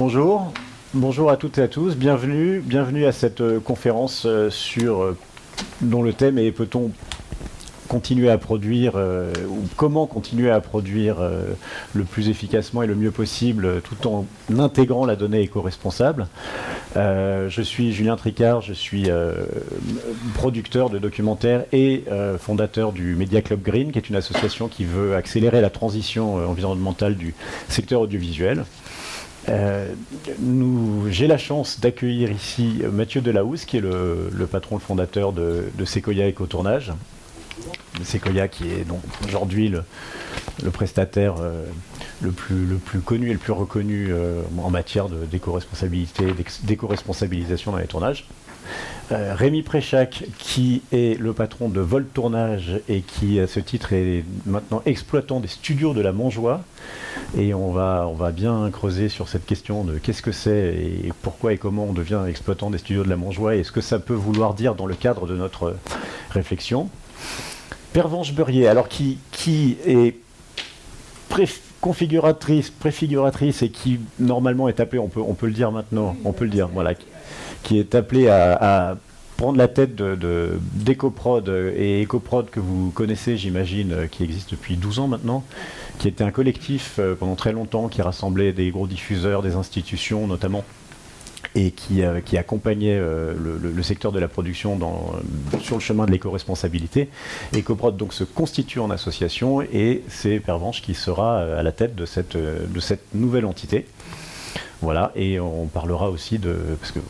Bonjour, bonjour à toutes et à tous, bienvenue, bienvenue à cette euh, conférence euh, sur euh, dont le thème est peut-on continuer à produire ou comment continuer à produire le plus efficacement et le mieux possible tout en intégrant la donnée éco-responsable. je suis Julien Tricard, je suis producteur de documentaires et fondateur du Media Club Green, qui est une association qui veut accélérer la transition environnementale du secteur audiovisuel. Euh, J'ai la chance d'accueillir ici Mathieu Delahousse, qui est le, patron, le fondateur de, Sequoia Ecotournage. Sequoia qui est donc aujourd'hui le, prestataire euh, le, plus, le plus connu et le plus reconnu euh, en matière d'éco-responsabilité, d'éco-responsabilisation dans les tournages. Euh, Rémi Préchac, qui est le patron de Vol Tournage et qui, à ce titre, est maintenant exploitant des studios de la Montjoie. Et on va, bien creuser sur cette question de qu'est-ce que c'est et pourquoi et comment on devient exploitant des studios de la Montjoie et ce que ça peut vouloir dire dans le cadre de notre réflexion. Pervenche Beurrier, alors qui, est configuratrice, préfiguratrice et qui normalement est appelée, on peut, on peut le dire maintenant, on peut le dire, voilà, qui est appelé à, prendre la tête d'EcoProd de, et EcoProd que vous connaissez, j'imagine, euh, qui existe depuis 12 ans maintenant, qui était un collectif euh, pendant très longtemps qui rassemblait des gros diffuseurs, des institutions notamment, et qui, euh, accompagnait le, secteur de la production sur le chemin de l'éco-responsabilité. EcoProd donc se constitue en association et c'est Pervenche qui sera à la tête de cette, de cette nouvelle entité. Voilà, et on parlera aussi de. Parce que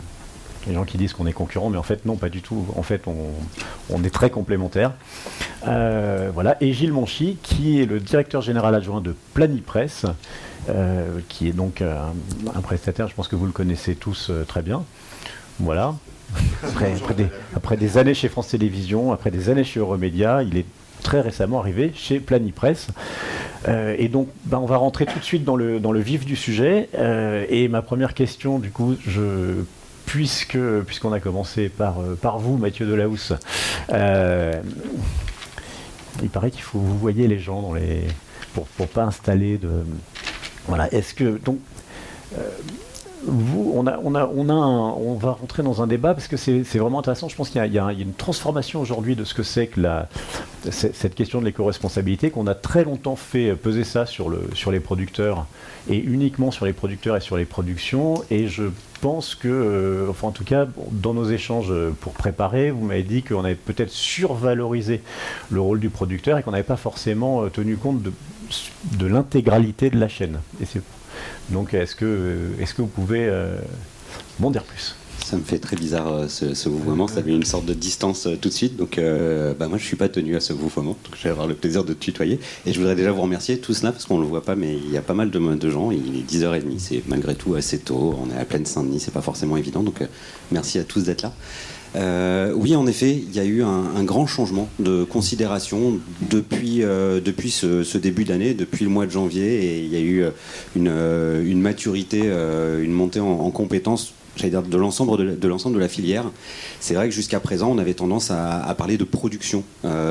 les gens qui disent qu'on est concurrent, mais en fait non, pas du tout. En fait, on, est très complémentaires. Euh, voilà. Et Gilles Monchy, qui est le directeur général adjoint de Planipress, euh, qui est donc euh, un, prestataire, je pense que vous le connaissez tous très bien. Voilà. Après, des, après, des, années chez France Télévisions, après des années chez Euromédia, il est très récemment arrivé chez Planipress. et donc, ben, on va rentrer tout de suite dans le, dans le vif du sujet. et ma première question, du coup, je puisque puisqu'on a commencé par, euh, par vous, Mathieu Delahousse, euh, il paraît qu'il faut vous voyez les gens dans les pour ne pas installer de voilà. Est-ce que donc euh, vous, on, va rentrer dans un débat parce que c'est vraiment intéressant. Je pense qu'il y, a une transformation aujourd'hui de ce que c'est que cette question de l'éco-responsabilité, qu'on a très longtemps fait peser ça sur, le, sur les producteurs et uniquement sur les producteurs et sur les productions. Et je pense que, euh, enfin en tout cas, dans nos échanges pour préparer, vous m'avez dit qu'on avait peut-être survalorisé le rôle du producteur et qu'on n'avait pas forcément euh, tenu compte de, de l'intégralité de la chaîne. Donc est-ce que, est que vous pouvez euh, m'en dire plus? Ça me fait très bizarre euh, ce, ce ça met une sorte de distance euh, tout de suite. Donc, bah, moi, je suis pas tenu à ce mouvement, donc je vais avoir le plaisir de tutoyer. Et je voudrais déjà vous remercier tous là, parce qu'on le voit pas, mais il y a pas mal de, de gens. Il est 10h30, c'est malgré tout assez tôt. On est à pleine Saint-Denis, c'est pas forcément évident. Donc, merci à tous d'être là. Euh, oui, en effet, il y a eu un, grand changement de considération depuis, euh, depuis ce, début d'année, depuis le mois de janvier, et il y a eu euh, une, maturité, une montée en, compétences j'allais dire de l'ensemble de, l'ensemble de la filière. C'est vrai que jusqu'à présent, on avait tendance à, parler de production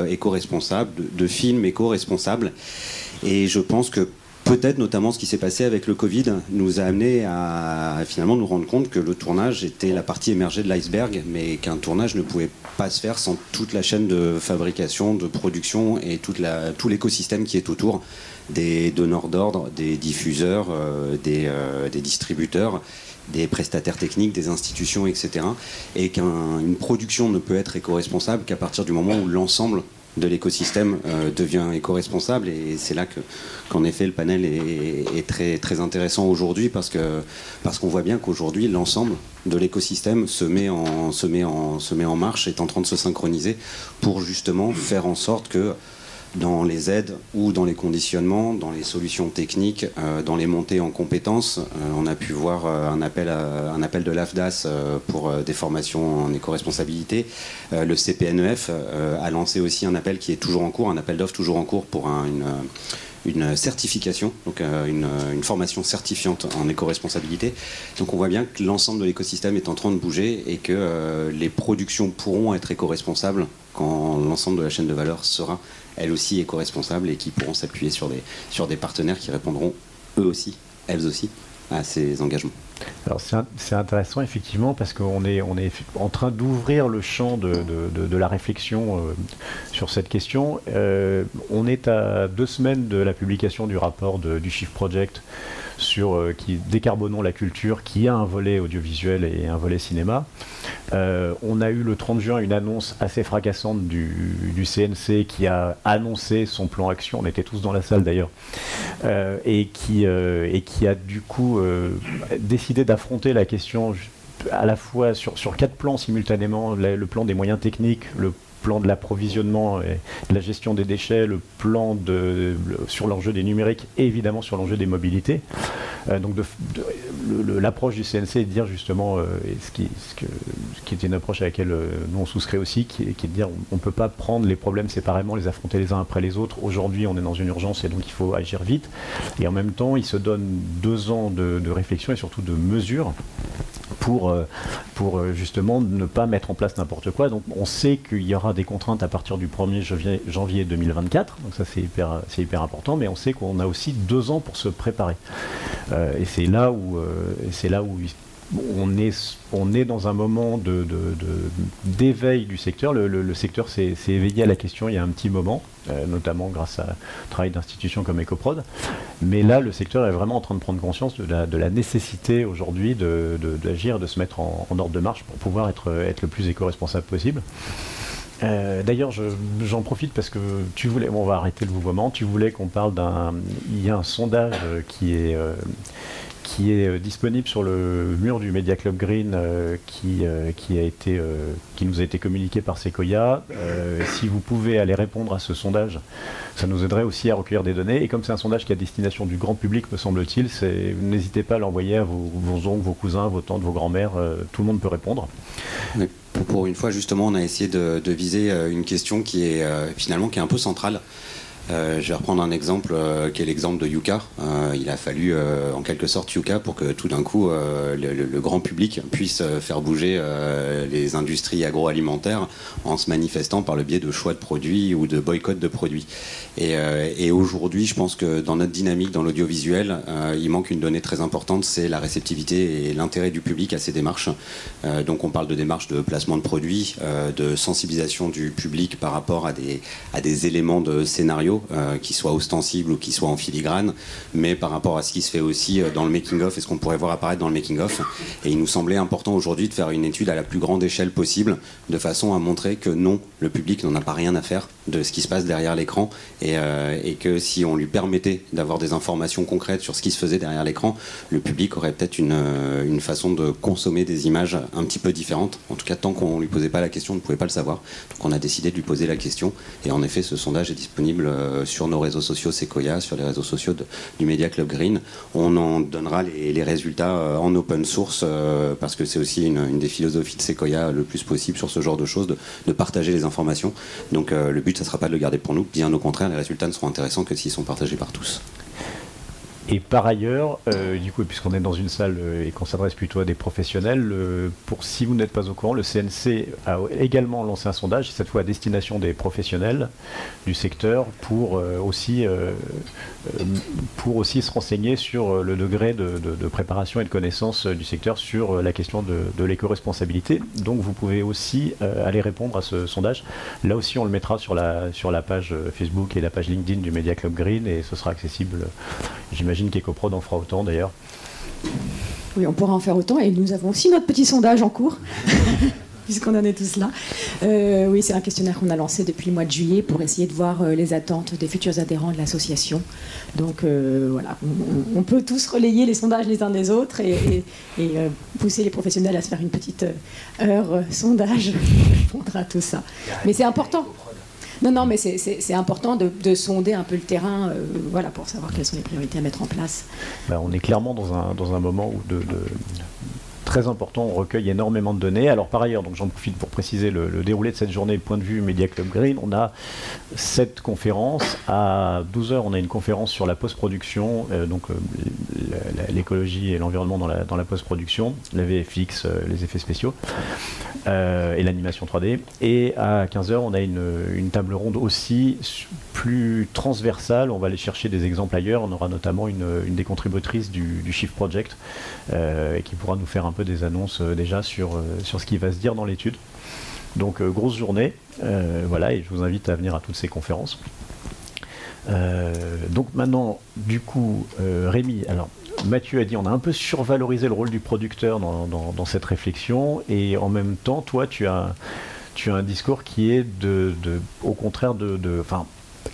éco-responsable, de, de films éco-responsables. Et je pense que peut-être notamment ce qui s'est passé avec le Covid nous a amené à finalement nous rendre compte que le tournage était la partie émergée de l'iceberg, mais qu'un tournage ne pouvait pas se faire sans toute la chaîne de fabrication, de production et tout l'écosystème qui est autour des donneurs d'ordre, des diffuseurs, euh, des, euh, des, distributeurs, des prestataires techniques, des institutions, etc. Et qu'une production ne peut être éco-responsable qu'à partir du moment où l'ensemble de l'écosystème euh, devient éco-responsable. Et c'est là que qu'en effet le panel est, très très intéressant aujourd'hui parce parce qu'on voit bien qu'aujourd'hui l'ensemble de l'écosystème se se se met en marche est en train de se synchroniser pour justement faire en sorte que dans les aides ou dans les conditionnements, dans les solutions techniques, euh, dans les montées en compétences. Euh, on a pu voir euh, un, appel de l'AFDAS pour des formations en éco-responsabilité. le CPNEF a lancé aussi un appel qui est toujours en cours, un appel d'offres toujours en cours pour une certification, donc une, formation certifiante en éco-responsabilité. Donc on voit bien que l'ensemble de l'écosystème est en train de bouger et que les productions pourront être éco-responsables quand l'ensemble de la chaîne de valeur sera elle aussi éco-responsable et qui pourront s'appuyer sur des, sur des partenaires qui répondront eux aussi, elles aussi, à ces engagements. Alors c'est intéressant effectivement parce qu'on est, en train d'ouvrir le champ de, la réflexion euh, sur cette question. Euh, on est à deux semaines de la publication du rapport du Shift Project sur euh, qui décarbonons la culture, qui a un volet audiovisuel et un volet cinéma. Euh, on a eu le 30 juin une annonce assez fracassante du, CNC qui a annoncé son plan action. On était tous dans la salle d'ailleurs, euh, et qui et qui a du coup décidé d'affronter la question à la fois sur, sur quatre plans simultanément, le plan des moyens techniques, le plan de l'approvisionnement et de la gestion des déchets, le plan sur l'enjeu des numériques et évidemment sur l'enjeu des mobilités. Euh, donc l'approche du CNC est de dire justement, euh, ce, qui, était une approche à laquelle euh, nous on souscrit aussi, qui, est de dire on ne peut pas prendre les problèmes séparément, les affronter les uns après les autres. Aujourd'hui on est dans une urgence et donc il faut agir vite. Et en même temps il se donne deux ans de, de réflexion et surtout de mesures pour, pour justement ne pas mettre en place n'importe quoi. Donc on sait qu'il y aura des contraintes à partir du 1er janvier 2024, donc ça c'est hyper, hyper important, mais on sait qu'on a aussi deux ans pour se préparer. Euh, et c'est là où, euh, c'est là où on est, on est dans un moment d'éveil du secteur. Le, secteur s'est, éveillé à la question il y a un petit moment, euh, notamment grâce à travail d'institutions comme EcoProd. Mais là, le secteur est vraiment en train de prendre conscience de la, nécessité aujourd'hui d'agir, de, se mettre en, ordre de marche pour pouvoir être, être le plus éco-responsable possible. D'ailleurs, j'en profite parce que tu voulais, on va arrêter le mouvement, tu voulais qu'on parle d'un, il y a un sondage qui est, qui est euh, disponible sur le mur du Media Club Green euh, qui, euh, qui, a été, qui nous a été communiqué par Sequoia. si vous pouvez aller répondre à ce sondage, ça nous aiderait aussi à recueillir des données. Et comme c'est un sondage qui est à destination du grand public, me semble-t-il, n'hésitez pas à l'envoyer à vos, oncles, vos cousins, vos tantes, vos grands-mères. tout le monde peut répondre. Pour une fois, justement, on a essayé de, viser une question qui est finalement qui est un peu centrale. Euh, je vais reprendre un exemple euh, qui est l'exemple de Yuka. Euh, il a fallu en quelque sorte Yuka pour que tout d'un coup le, grand public puisse faire bouger les industries agroalimentaires en se manifestant par le biais de choix de produits ou de boycott de produits. Et, aujourd'hui, je pense que dans notre dynamique, dans l'audiovisuel, il manque une donnée très importante, c'est la réceptivité et l'intérêt du public à ces démarches. donc on parle de démarches de placement de produits, de sensibilisation du public par rapport à des, à des éléments de scénario euh, qui soit ostensible ou qui soit en filigrane, mais par rapport à ce qui se fait aussi euh, dans le making-of et ce qu'on pourrait voir apparaître dans le making-of. Et il nous semblait important aujourd'hui de faire une étude à la plus grande échelle possible, de façon à montrer que non, le public n'en a pas rien à faire de ce qui se passe derrière l'écran et, euh, que si on lui permettait d'avoir des informations concrètes sur ce qui se faisait derrière l'écran, le public aurait peut-être une, une, façon de consommer des images un petit peu différentes. En tout cas, tant qu'on ne lui posait pas la question, on ne pouvait pas le savoir. Donc on a décidé de lui poser la question. Et en effet, ce sondage est disponible euh, sur nos réseaux sociaux Sequoia, sur les réseaux sociaux du Media Club Green. On en donnera les, résultats euh, en open source euh, parce que c'est aussi une, des philosophies de Sequoia le plus possible sur ce genre de choses, de, partager les informations. Donc le but, ça ne sera pas de le garder pour nous, bien au contraire, les résultats ne seront intéressants que s'ils sont partagés par tous. Et par ailleurs, euh, du coup, puisqu'on est dans une salle euh, et qu'on s'adresse plutôt à des professionnels, pour si vous n'êtes pas au courant, le CNC a également lancé un sondage, cette fois à destination des professionnels du secteur, pour euh, aussi pour aussi se renseigner sur le degré de, préparation et de connaissance du secteur sur la question de, l'éco-responsabilité. Donc vous pouvez aussi aller répondre à ce sondage. Là aussi, on le mettra sur la sur la page Facebook et la page LinkedIn du Media Club Green et ce sera accessible, j'imagine J'imagine en fera autant d'ailleurs. Oui, on pourra en faire autant. Et nous avons aussi notre petit sondage en cours, puisqu'on en est tous là. Euh, oui, c'est un questionnaire qu'on a lancé depuis le mois de juillet pour essayer de voir euh, les attentes des futurs adhérents de l'association. Donc euh, voilà, on, peut tous relayer les sondages les uns des autres et, pousser les professionnels à se faire une petite heure sondage pour répondre à tout ça. Mais c'est important. Non, non, mais c'est important de, sonder un peu le terrain euh, voilà, pour savoir quelles sont les priorités à mettre en place. Bah, on est clairement dans un, dans un moment où de très important, on recueille énormément de données. Alors par ailleurs, j'en profite pour préciser le, déroulé de cette journée, point de vue Media Club Green. On a sept conférences. À 12h, on a une conférence sur la post-production, euh, donc euh, l'écologie et l'environnement dans la, dans la post-production, la VFX, euh, les effets spéciaux et l'animation 3D. Et à 15h, on a une, table ronde aussi plus transversale. On va aller chercher des exemples ailleurs. On aura notamment une, une des contributrices du, du Shift Project qui pourra nous faire un peu des annonces déjà sur, sur ce qui va se dire dans l'étude. Donc grosse journée, voilà, et je vous invite à venir à toutes ces conférences. Euh, donc maintenant, du coup, euh, Rémi, alors Mathieu a dit on a un peu survalorisé le rôle du producteur dans, cette réflexion, et en même temps, toi, tu as, tu as un discours qui est de, au contraire de, enfin,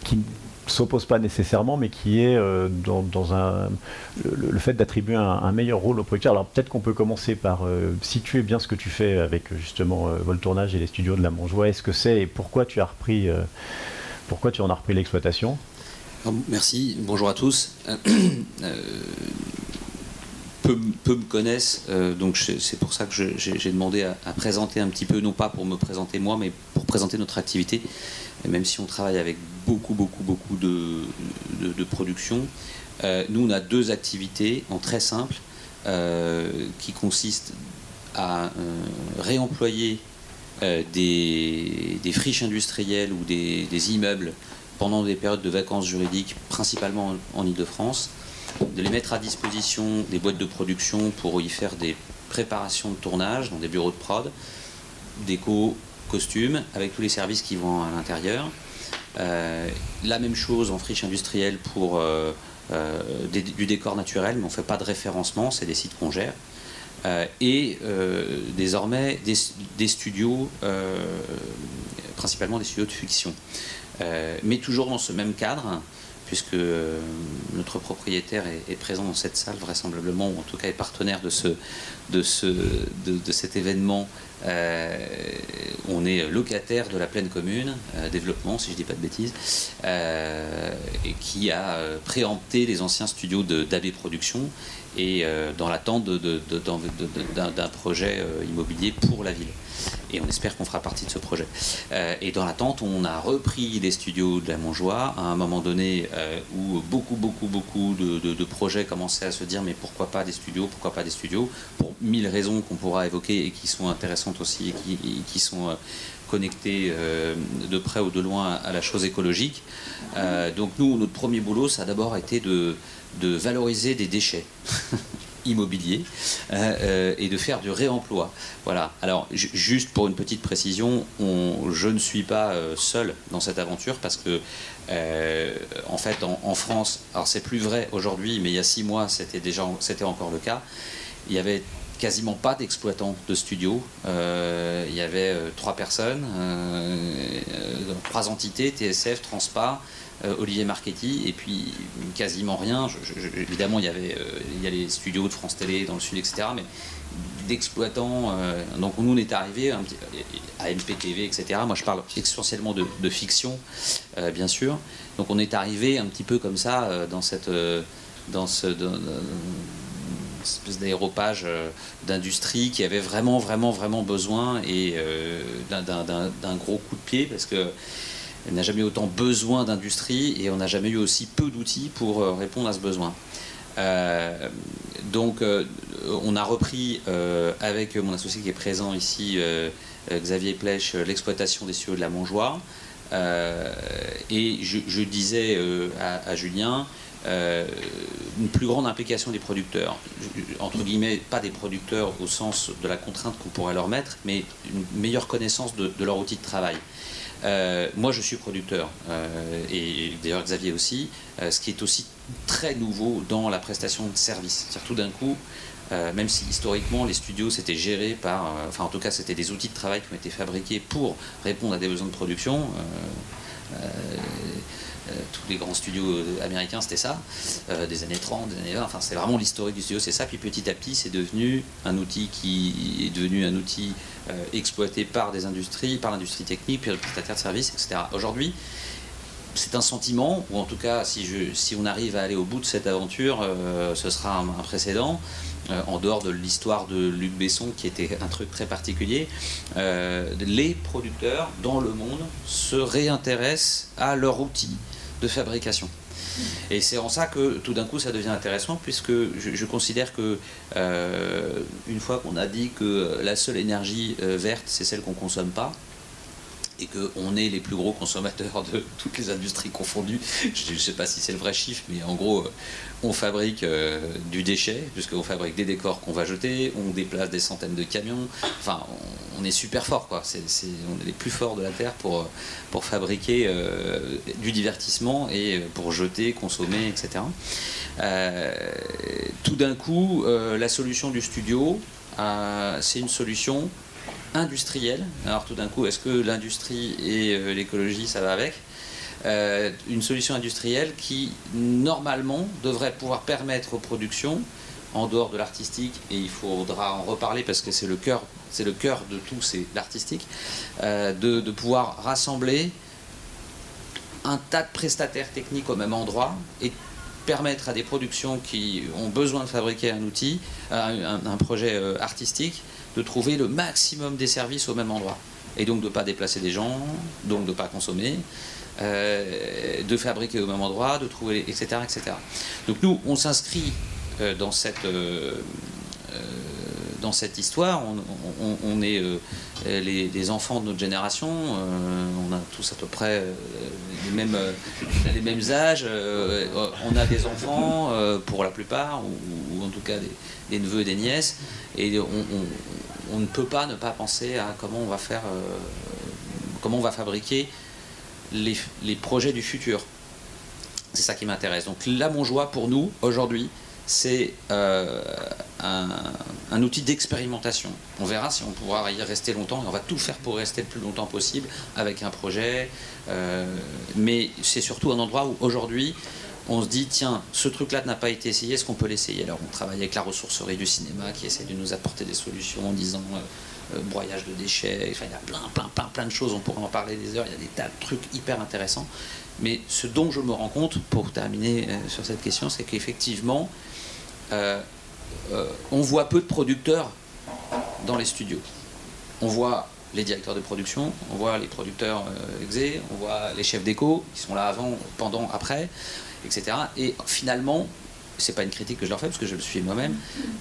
qui s'oppose pas nécessairement, mais qui est euh, dans, un, le, fait d'attribuer un, meilleur rôle au producteur. Alors peut-être qu'on peut commencer par situer bien ce que tu fais avec justement Voltournage et les studios de la Montjoie. Est-ce que c'est et pourquoi tu as repris, pourquoi tu en as repris l'exploitation? Merci, bonjour à tous. Euh, euh, peu, me connaissent, euh, donc c'est pour ça que j'ai demandé à, présenter un petit peu, non pas pour me présenter moi, mais pour présenter notre activité. Même si on travaille avec beaucoup, beaucoup, beaucoup de, production, nous on a deux activités en très simple qui consistent à réemployer des, friches industrielles ou des, des immeubles pendant des périodes de vacances juridiques, principalement en, Ile-de-France, de les mettre à disposition des boîtes de production pour y faire des préparations de tournage dans des bureaux de prod, déco, costumes, avec tous les services qui vont à l'intérieur. Euh, la même chose en friche industrielle pour euh, euh, du décor naturel, mais on ne fait pas de référencement, c'est des sites qu'on gère. et désormais des studios, principalement des studios de fiction. Mais toujours dans ce même cadre, puisque notre propriétaire est, présent dans cette salle vraisemblablement, ou en tout cas est partenaire de, ce, de, ce, de, cet événement. Euh, on est locataire de la pleine commune, développement si je dis pas de bêtises, et qui a préempté les anciens studios d'AB Productions et dans l'attente d'un projet immobilier pour la ville et on espère qu'on fera partie de ce projet. Euh, et dans l'attente, on a repris les studios de la Montjoie à un moment donné euh, où beaucoup, beaucoup, beaucoup de, projets commençaient à se dire mais pourquoi pas des studios, pourquoi pas des studios, pour mille raisons qu'on pourra évoquer et qui sont intéressantes aussi et qui, sont euh, connectées de près ou de loin à la chose écologique. donc nous, notre premier boulot, ça a d'abord été de, de valoriser des déchets. immobilier euh, euh, et de faire du réemploi. Voilà. Alors, juste pour une petite précision, on, je ne suis pas euh, seul dans cette aventure parce que, en fait, en, France, alors c'est plus vrai aujourd'hui, mais il y a six mois, c'était déjà, c'était encore le cas. Il y avait quasiment pas d'exploitants de studios. il y avait trois personnes, trois entités, TSF, Transpa, Olivier Marchetti, et puis quasiment rien. évidemment, il y avait euh, il y a les studios de France Télé dans le sud, etc. Mais d'exploitants. Euh, donc nous, on est arrivé à MPTV, etc. Moi, je parle essentiellement de, fiction, bien sûr. Donc on est arrivé un petit peu comme ça dans cette dans ce espèce d'aéropage d'industrie qui avait vraiment, vraiment, vraiment besoin et d'un gros coup de pied parce que elle n'a jamais eu autant besoin d'industrie et on n'a jamais eu aussi peu d'outils pour euh, répondre à ce besoin. Euh, donc, euh, on a repris avec mon associé qui est présent ici, Xavier Plèche, l'exploitation des cieux de la Montjoie. et je, disais à, Julien, une plus grande implication des producteurs. Entre guillemets, pas des producteurs au sens de la contrainte qu'on pourrait leur mettre, mais une meilleure connaissance de leur outil de travail. Euh, moi, je suis producteur, euh, et d'ailleurs Xavier aussi, euh, ce qui est aussi très nouveau dans la prestation de service. C'est-à-dire tout d'un coup, même si historiquement les studios c'était géré par, enfin en tout cas c'était des outils de travail qui ont été fabriqués pour répondre à des besoins de production. Euh, tous les grands studios euh, américains, c'était ça, euh, des années 30, des années 20. Enfin, c'est vraiment l'historique du studio, c'est ça. Puis petit à petit, c'est devenu un outil qui est devenu un outil exploité par des industries, par l'industrie technique, puis le prestataire de services, etc. Aujourd'hui, c'est un sentiment, ou en tout cas, si, je, si on arrive à aller au bout de cette aventure, ce sera un, précédent. En dehors de l'histoire de Luc Besson, qui était un truc très particulier, les producteurs dans le monde se réintéressent à leur outil de fabrication. Et c'est en ça que tout d'un coup ça devient intéressant, puisque je, considère que une fois qu'on a dit que la seule énergie verte, c'est celle qu'on consomme pas, et qu'on est les plus gros consommateurs de toutes les industries confondues. Je ne sais pas si c'est le vrai chiffre, mais en gros, euh, on fabrique euh, du déchet, puisqu'on fabrique des décors qu'on va jeter, on déplace des centaines de camions. Enfin, on, est super fort, quoi. On est les plus forts de la Terre pour, euh, pour fabriquer du divertissement et pour jeter, consommer, etc. tout d'un coup, la solution du studio, c'est une solution industrielle. Alors tout d'un coup, est-ce que l'industrie et euh, l'écologie, ça va avec? Euh, Une solution industrielle qui, normalement, devrait pouvoir permettre aux productions, en dehors de l'artistique, et il faudra en reparler parce que c'est le cœur, de tout, c'est l'artistique, euh, de, pouvoir rassembler un tas de prestataires techniques au même endroit et permettre à des productions qui ont besoin de fabriquer un outil, un projet artistique, de trouver le maximum des services au même endroit. Et donc de ne pas déplacer des gens, donc de ne pas consommer, euh, de fabriquer au même endroit, de trouver, etc. etc. Donc nous, on s'inscrit euh, dans cette... Euh, dans cette histoire, on, est les, enfants de notre génération, on a tous à peu près les, mêmes, les mêmes âges, on a des enfants pour la plupart, ou, en tout cas des, neveux et des nièces, et on, on ne peut pas ne pas penser à comment on va faire, euh, comment on va fabriquer les, projets du futur. C'est ça qui m'intéresse. Donc là, mon joie pour nous aujourd'hui, c'est euh, un, outil d'expérimentation. On verra si on pourra y rester longtemps on va tout faire pour rester le plus longtemps possible avec un projet. Euh, mais c'est surtout un endroit où aujourd'hui on se dit, tiens, ce truc-là n'a pas été essayé, est-ce qu'on peut l'essayer? Alors on travaille avec la ressourcerie du cinéma qui essaie de nous apporter des solutions en disant euh, euh, broyage de déchets, enfin il y a plein, plein, plein, plein de choses, on pourrait en parler des heures, il y a des tas de trucs hyper intéressants. Mais ce dont je me rends compte, pour terminer euh, sur cette question, c'est qu'effectivement, on voit peu de producteurs dans les studios. On voit les directeurs de production, on voit les producteurs exé, on voit les chefs d'écho qui sont là avant, pendant, après etc. Et finalement, c'est pas une critique que je leur fais parce que je le suis moi-même,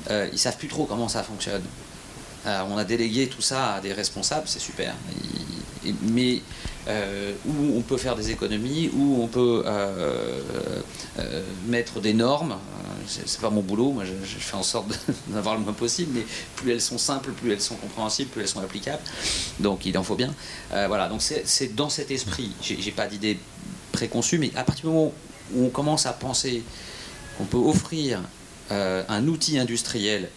euh, ils savent plus trop comment ça fonctionne. on a délégué tout ça à des responsables, c'est super. mais euh, où on peut faire des économies, où on peut euh, mettre des normes. C'est pas mon boulot, moi je, fais en sorte d'avoir le moins possible, mais plus elles sont simples, plus elles sont compréhensibles, plus elles sont applicables. Donc il en faut bien. voilà, donc c'est dans cet esprit. J'ai pas d'idée préconçue, mais à partir du moment où on commence à penser qu'on peut offrir euh, un outil industriel,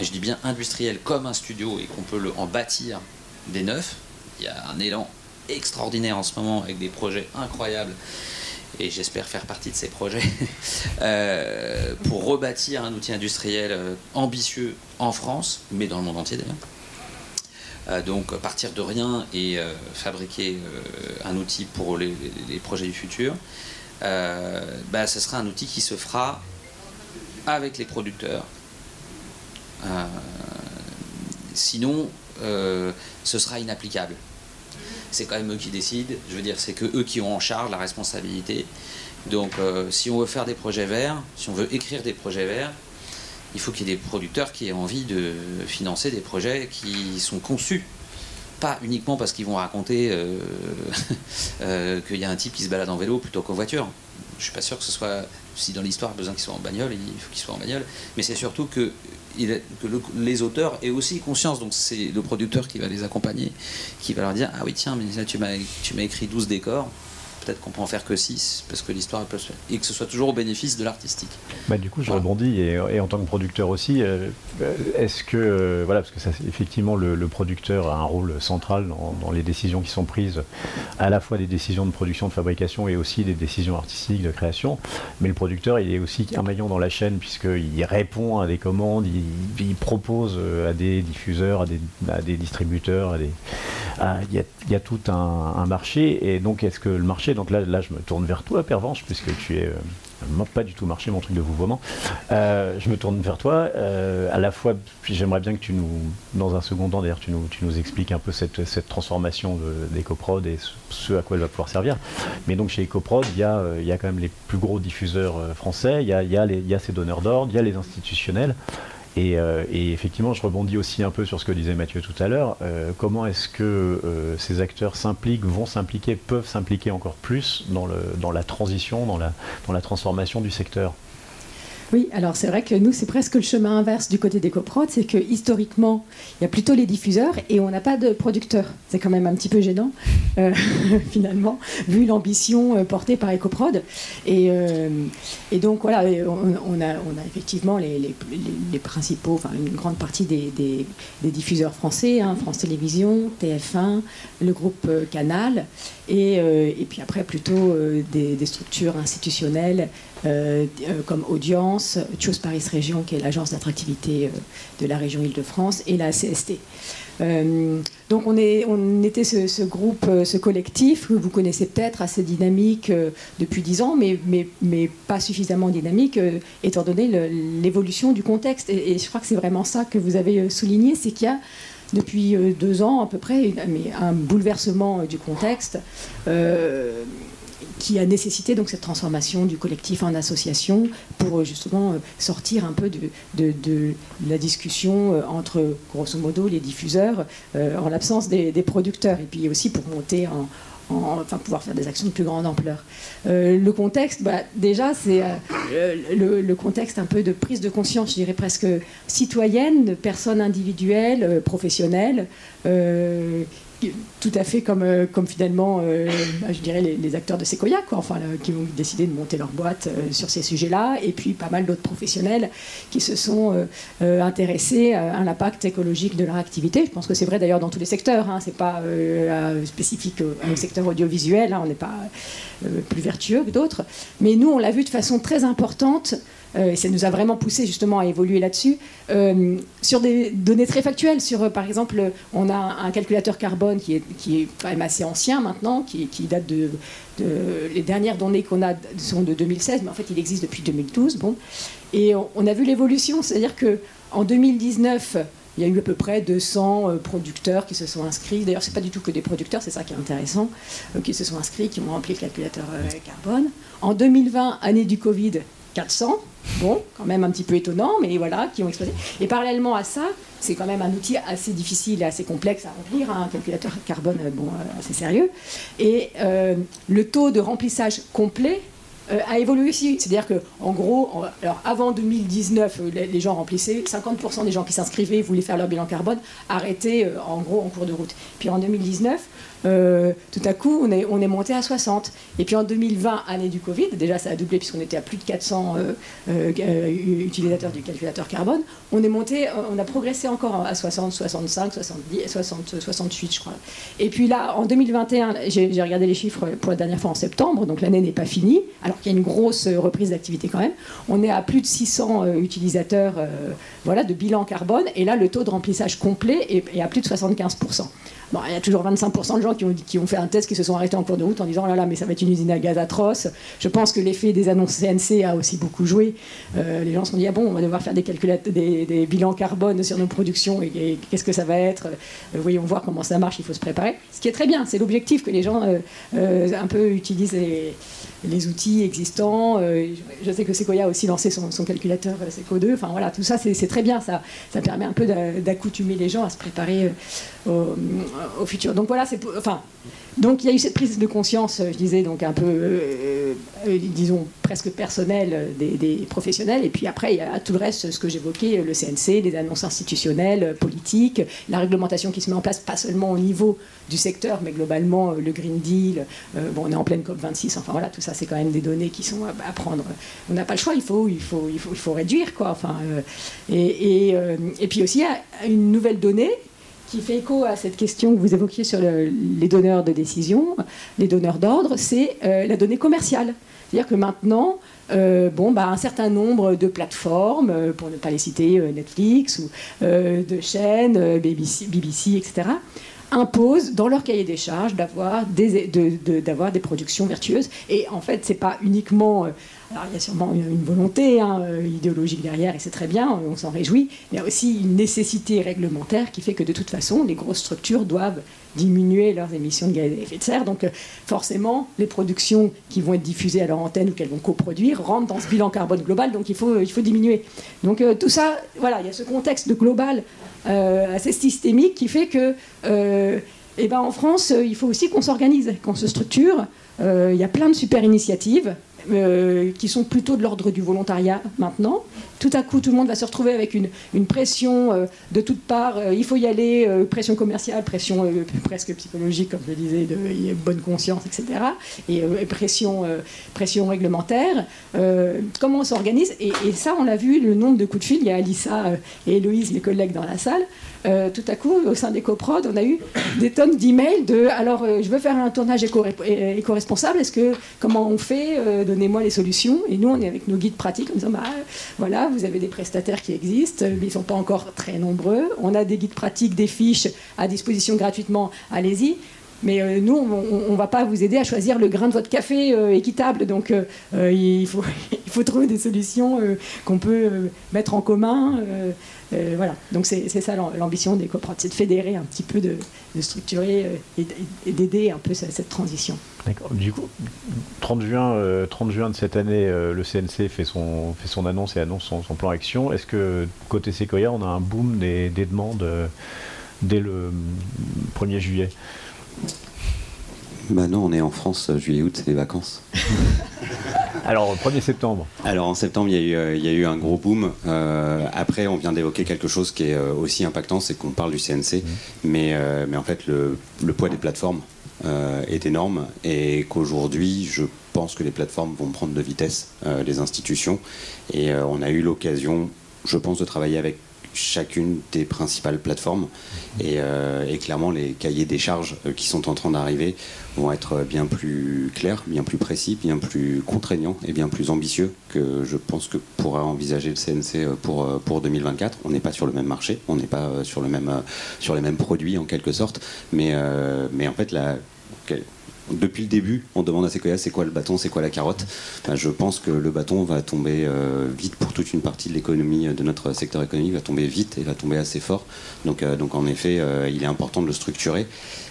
je dis bien industriel comme un studio, et qu'on peut en bâtir des neufs, il y a un élan extraordinaire en ce moment avec des projets incroyables et j'espère faire partie de ces projets, euh, pour rebâtir un outil industriel euh, ambitieux en France, mais dans le monde entier d'ailleurs. donc partir de rien et fabriquer un outil pour les, projets du futur. Euh, bah, ce sera un outil qui se fera avec les producteurs. Euh, sinon, euh, ce sera inapplicable. C'est quand même eux qui décident. Je veux dire, c'est eux qui ont en charge la responsabilité. Donc, si on veut faire des projets verts, si on veut écrire des projets verts, il faut qu'il y ait des producteurs qui aient envie de financer des projets qui sont conçus pas uniquement parce qu'ils vont raconter euh, euh, qu'il y a un type qui se balade en vélo plutôt qu'en voiture. Je suis pas sûr que ce soit, si dans l'histoire il a besoin qu'il soit en bagnole, il faut qu'il soit en bagnole, mais c'est surtout que, les auteurs aient aussi conscience, donc c'est le producteur qui va les accompagner, qui va leur dire Ah oui, tiens, mais là tu m'as écrit 12 décors, peut-être qu'on peut en faire que 6 parce que l'histoire se faire. Et que ce soit toujours au bénéfice de l'artistique. Bah, du coup, je rebondis et, en tant que producteur aussi, euh, est-ce que, euh, voilà, parce que ça, effectivement, le, producteur a un rôle central dans, les décisions qui sont prises, à la fois des décisions de production, de fabrication et aussi des décisions artistiques de création. Mais le producteur, il est aussi un maillon dans la chaîne puisqu'il répond à des commandes, il, propose euh, à des diffuseurs, à des, des distributeurs, à des, il y, a, tout un, un marché. Et donc, est-ce que le marché Donc là, là, je me tourne vers toi, Pervenche, puisque tu es euh, pas du tout marché mon truc de vouvoiement. Euh, je me tourne vers toi. Euh, à la fois, j'aimerais bien que tu nous, dans un second temps, d'ailleurs, tu nous, expliques un peu cette, transformation d'EcoProd et ce à quoi elle va pouvoir servir. Mais donc chez EcoProd, il y a, il y a quand même les plus gros diffuseurs français, il y a, il y a ces donneurs d'ordre, il y a les institutionnels. Euh, et, effectivement, je rebondis aussi un peu sur ce que disait Mathieu tout à l'heure. Euh, comment est-ce que euh, ces acteurs s'impliquent, vont s'impliquer, peuvent s'impliquer encore plus dans, la transition, dans la transformation du secteur? Oui, alors c'est vrai que nous, c'est presque le chemin inverse du côté des c'est que historiquement, il y a plutôt les diffuseurs et on n'a pas de producteurs. C'est quand même un petit peu gênant, euh, finalement, vu l'ambition euh, portée par EcoProd. Et, euh, et donc voilà, on, a, effectivement les, principaux, enfin une grande partie des, des, diffuseurs français, hein, France Télévisions, TF1, le groupe Canal, et, et puis après plutôt des, des structures institutionnelles euh, euh, comme Audience, Chose Paris Région, qui est l'agence d'attractivité euh, de la région Île-de-France, et la CST. donc on, est, on était ce, groupe, ce collectif que vous connaissez peut-être assez dynamique depuis dix ans, mais, mais, mais, pas suffisamment dynamique étant donné l'évolution du contexte. Et, je crois que c'est vraiment ça que vous avez souligné, c'est qu'il y a depuis deux ans à peu près un bouleversement du contexte qui a nécessité donc cette transformation du collectif en association pour euh, justement euh, sortir un peu de, la discussion euh, entre grosso modo les diffuseurs en l'absence des, producteurs et puis aussi pour monter en, enfin pouvoir faire des actions de plus grande ampleur. le contexte, bah, déjà, c'est le, contexte un peu de prise de conscience, je dirais presque citoyenne, de personnes individuelles, professionnelles, tout à fait comme, euh, comme finalement, euh, bah, je dirais, les, acteurs de Sequoia, quoi, enfin, qui ont décidé de monter leur boîte euh, sur ces sujets-là, et puis pas mal d'autres professionnels qui se sont intéressés à, l'impact écologique de leur activité. Je pense que c'est vrai d'ailleurs dans tous les secteurs, hein, c'est pas spécifique au, secteur audiovisuel, hein, on n'est pas plus vertueux que d'autres, mais nous, on l'a vu de façon très importante euh, et ça nous a vraiment poussé justement à évoluer là-dessus, euh, sur des données très factuelles. Sur, euh, par exemple, on a un calculateur carbone qui est, qui est quand même assez ancien maintenant, qui, qui date de, Les dernières données qu'on a sont de 2016, mais en fait il existe depuis 2012. Bon. Et on, a vu l'évolution, c'est-à-dire qu'en 2019, il y a eu à peu près 200 producteurs qui se sont inscrits. D'ailleurs, ce n'est pas du tout que des producteurs, c'est ça qui est intéressant, qui se sont inscrits, qui ont rempli le calculateur carbone. En 2020, année du Covid, 400. Bon, quand même un petit peu étonnant, mais voilà, qui ont explosé. Et parallèlement à ça, c'est quand même un outil assez difficile et assez complexe à remplir, hein, un calculateur carbone bon, euh, assez sérieux. Et euh, le taux de remplissage complet euh, a évolué aussi. C'est-à-dire que, en gros, alors avant 2019, les, gens remplissaient, 50% des gens qui s'inscrivaient voulaient faire leur bilan carbone, arrêtaient en gros en cours de route. Puis en 2019, euh, tout à coup, on est, on est monté à 60. Et puis en 2020, année du Covid, déjà ça a doublé puisqu'on était à plus de 400 euh, euh, utilisateurs du calculateur carbone, on est monté, on a progressé encore à 60, 65, 70, 60, 68, je crois. Et puis là, en 2021, j'ai regardé les chiffres pour la dernière fois en septembre, donc l'année n'est pas finie, alors qu'il y a une grosse reprise d'activité quand même. On est à plus de 600 utilisateurs voilà, de bilan carbone, et là, le taux de remplissage complet est à plus de 75% il y a toujours 25% de gens qui ont, qui ont fait un test qui se sont arrêtés en cours de route en disant oh là là, mais ça va être une usine à gaz atroce. Je pense que l'effet des annonces CNC a aussi beaucoup joué. Euh, les gens se sont dit ah bon, on va devoir faire des, des, bilans carbone sur nos productions et, qu'est-ce que ça va être? Euh, Voyons voir comment ça marche, il faut se préparer. Ce qui est très bien, c'est l'objectif que les gens euh, un peu utilisent les, outils existants. je sais que Sequoia a aussi lancé son, calculateur Seco2. Enfin voilà, tout ça c'est très bien. Ça, ça permet un peu d'accoutumer les gens à se préparer au au futur. Donc voilà, c'est enfin, donc il y a eu cette prise de conscience, je disais, donc un peu, euh, euh, disons, presque personnelle des, professionnels. Et puis après, il y a tout le reste, ce que j'évoquais, le CNC, les annonces institutionnelles, politiques, la réglementation qui se met en place, pas seulement au niveau du secteur, mais globalement, le Green Deal. Euh, bon, on est en pleine COP26, enfin voilà, tout ça, c'est quand même des données qui sont à, prendre. On n'a pas le choix, il faut, il faut, il faut, il faut réduire, quoi. Enfin, et, et, et puis aussi, une nouvelle donnée qui fait écho à cette question que vous évoquiez sur les donneurs de décision, les donneurs d'ordre, c'est euh, la donnée commerciale. C'est-à-dire que maintenant, euh, bon, bah, un certain nombre de plateformes, euh, pour ne pas les citer, Netflix ou de chaînes, BBC, etc., imposent dans leur cahier des charges d'avoir des, des productions vertueuses. Et en fait, c'est pas uniquement il y a sûrement une, volonté hein, euh, idéologique derrière, et c'est très bien, on s'en réjouit. Il y a aussi une nécessité réglementaire qui fait que de toute façon, les grosses structures doivent diminuer leurs émissions de gaz à effet de serre. Donc euh, forcément, les productions qui vont être diffusées à leur antenne ou qu'elles vont coproduire rentrent dans ce bilan carbone global, donc il faut, il faut diminuer. Donc euh, tout ça, voilà, il y a ce contexte global assez systémique qui fait que... Eh ben, en France, il faut aussi qu'on s'organise, qu'on se structure. il y a plein de super initiatives. Euh, qui sont plutôt de l'ordre du volontariat maintenant. Tout à coup, tout le monde va se retrouver avec une, pression euh, de toutes parts. Euh, il faut y aller, pression commerciale, pression presque psychologique, comme je disais, de bonne conscience, etc. Et pression, pression réglementaire. comment on s'organise? Et, et, ça, on l'a vu, le nombre de coups de fil. Il y a Alissa et Héloïse, mes collègues, dans la salle. Tout à coup, au sein d'EcoProd, on a eu des tonnes d'emails de alors, je veux faire un tournage éco-responsable, est-ce que comment on fait donnez-moi les solutions? Et nous, on est avec nos guides pratiques en disant, bah, voilà, vous avez des prestataires qui existent, mais ils ne sont pas encore très nombreux. On a des guides pratiques, des fiches à disposition gratuitement, allez-y. Mais euh, nous, on ne va pas vous aider à choisir le grain de votre café euh, équitable. Donc, euh, il, faut, il faut trouver des solutions qu'on peut mettre en commun. Voilà. Donc, c'est ça l'ambition des coopératives, c'est de fédérer un petit peu, de, structurer et, d'aider un peu cette transition. D'accord. Du coup, 30 juin, 30 juin de cette année, le CNC fait son, annonce et annonce son, plan action. Est-ce que côté Sequoia, on a un boom des demandes dès le 1er juillet? Bah non, on est en France, euh, juillet-août, c'est les vacances. Alors, 1er septembre. Alors, en septembre, il y a eu, euh, il y a eu un gros boom. Euh, après, on vient d'évoquer quelque chose qui est aussi impactant, c'est qu'on parle du CNC. Mmh. Mais, mais en fait, le, le poids des plateformes est énorme et qu'aujourd'hui, je pense que les plateformes vont prendre de vitesse les institutions. Et on a eu l'occasion, je pense, de travailler avec chacune des principales plateformes. Euh, et, clairement, les cahiers des charges euh, qui sont en train d'arriver vont être bien plus clairs, bien plus précis, bien plus contraignants et bien plus ambitieux que je pense que pourra envisager le CNC euh, pour, pour 2024. On n'est pas sur le même marché, on n'est pas sur, le même, sur les mêmes produits en quelque sorte, mais, mais en fait, la, depuis le début, on demande à Sequoia c'est quoi le bâton, c'est quoi la carotte? je pense que le bâton va tomber euh, vite pour toute une partie de l'économie, de notre secteur économique, va tomber vite et va tomber assez fort. Donc, euh, donc en effet, euh, il est important de le structurer.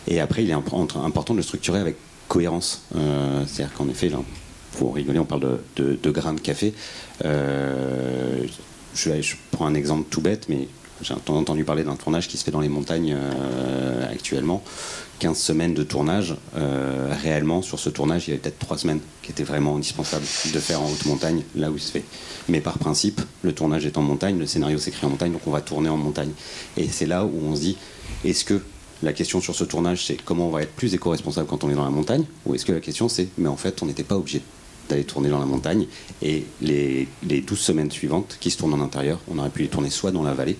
Et après, il est important de le structurer avec cohérence. C'est-à-dire qu'en effet, là, pour rigoler, on parle de, de, grains de café. Je, prends un exemple tout bête, mais j'ai entendu parler d'un tournage qui se fait dans les montagnes actuellement. 15 semaines de tournage, euh, réellement sur ce tournage, il y avait peut-être 3 semaines qui étaient vraiment indispensables de faire en haute montagne, là où il se fait. Mais par principe, le tournage est en montagne, le scénario s'écrit en montagne, donc on va tourner en montagne. Et c'est là où on se dit, est-ce que la question sur ce tournage, c'est comment on va être plus éco-responsable quand on est dans la montagne Ou est-ce que la question, c'est, mais en fait, on n'était pas obligé d'aller tourner dans la montagne, et les, les 12 semaines suivantes qui se tournent en intérieur, on aurait pu les tourner soit dans la vallée,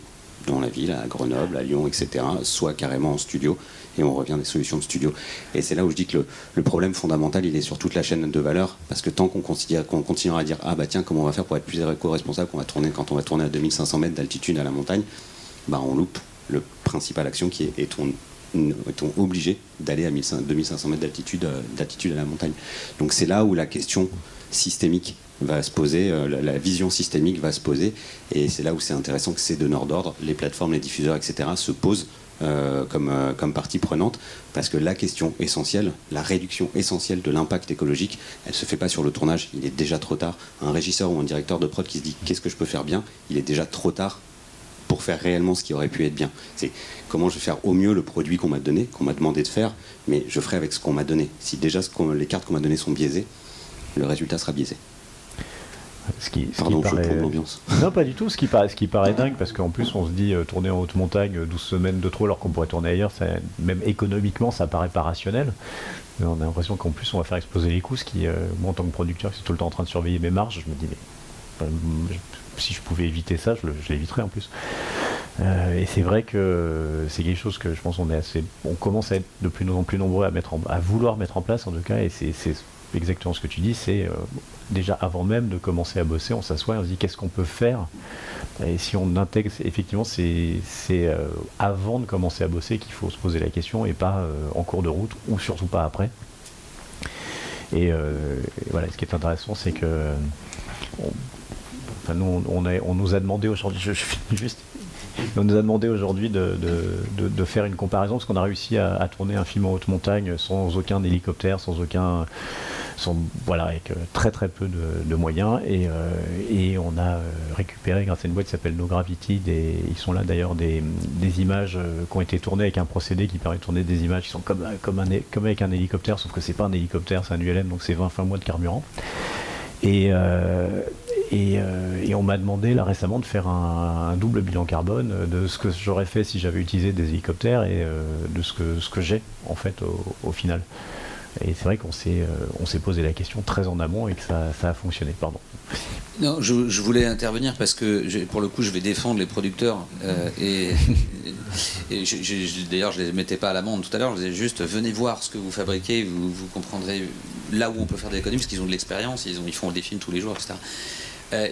dans la ville, à Grenoble, à Lyon, etc., soit carrément en studio, et on revient des solutions de studio. Et c'est là où je dis que le, problème fondamental, il est sur toute la chaîne de valeur, parce que tant qu'on qu'on continuera à dire ah bah tiens comment on va faire pour être plus éco-responsable quand on va tourner quand on va tourner à 2500 mètres d'altitude à la montagne, bah on loupe le principal action qui est est-on est obligé d'aller à 2500 mètres d'altitude euh, d'altitude à la montagne. Donc c'est là où la question systémique va se poser, euh, la, vision systémique va se poser, et c'est là où c'est intéressant que ces donneurs d'ordre, les plateformes, les diffuseurs, etc., se posent euh, comme, euh, comme partie prenante, parce que la question essentielle, la réduction essentielle de l'impact écologique, elle ne se fait pas sur le tournage, il est déjà trop tard. Un régisseur ou un directeur de prod qui se dit qu'est-ce que je peux faire bien, il est déjà trop tard pour faire réellement ce qui aurait pu être bien. C'est comment je vais faire au mieux le produit qu'on m'a donné, qu'on m'a demandé de faire, mais je ferai avec ce qu'on m'a donné. Si déjà les cartes qu'on m'a données sont biaisées, le résultat sera biaisé. Ce qui, paraît... Non, pas du tout. Ce qui paraît, ce qui paraît dingue, parce qu'en plus, on se dit euh, tourner en haute montagne 12 semaines de trop alors qu'on pourrait tourner ailleurs, même économiquement, ça paraît pas rationnel. on a l'impression qu'en plus, on va faire exploser les coûts. Ce qui, euh, moi, en tant que producteur, qui suis tout le temps en train de surveiller mes marges, je me dis, mais si je pouvais éviter ça, je, l'éviterais en plus. Euh, et c'est vrai que c'est quelque chose que je pense on est assez, on commence à être de plus en plus nombreux à mettre, à vouloir mettre en place en tout cas, et c'est exactement ce que tu dis, c'est déjà avant même de commencer à bosser, on s'assoit et on se dit qu'est-ce qu'on peut faire? Et si on intègre, effectivement, c'est euh, avant de commencer à bosser qu'il faut se poser la question et pas euh, en cours de route ou surtout pas après. Et, voilà, ce qui est intéressant, c'est que nous, on, nous a demandé aujourd'hui, je, finis juste, on nous a demandé aujourd'hui de, faire une comparaison parce qu'on a réussi à, tourner un film en haute montagne sans aucun hélicoptère, sans aucun, voilà, avec euh, très très peu de, moyens et, euh, on a euh, récupéré grâce à une boîte qui s'appelle No Gravity, ils sont là d'ailleurs des, images qui ont été tournées avec un procédé qui permet de tourner des images qui sont comme, avec un hélicoptère, sauf que c'est pas un hélicoptère, c'est un ULM, donc c'est 20 fin mois de carburant. Et, et, on m'a demandé là récemment de faire un, double bilan carbone de ce que j'aurais fait si j'avais utilisé des hélicoptères et euh, de ce que, j'ai en fait au, final. Et c'est vrai qu'on s'est, euh, on posé la question très en amont et que ça, ça a fonctionné. Non, je, voulais intervenir parce que pour le coup, je vais défendre les producteurs. et, d'ailleurs, je ne les mettais pas à l'amende tout à l'heure. Je disais juste venez voir ce que vous fabriquez, vous, comprendrez là où on peut faire des économies parce qu'ils ont de l'expérience, ils, ils font des films tous les jours, etc. Euh,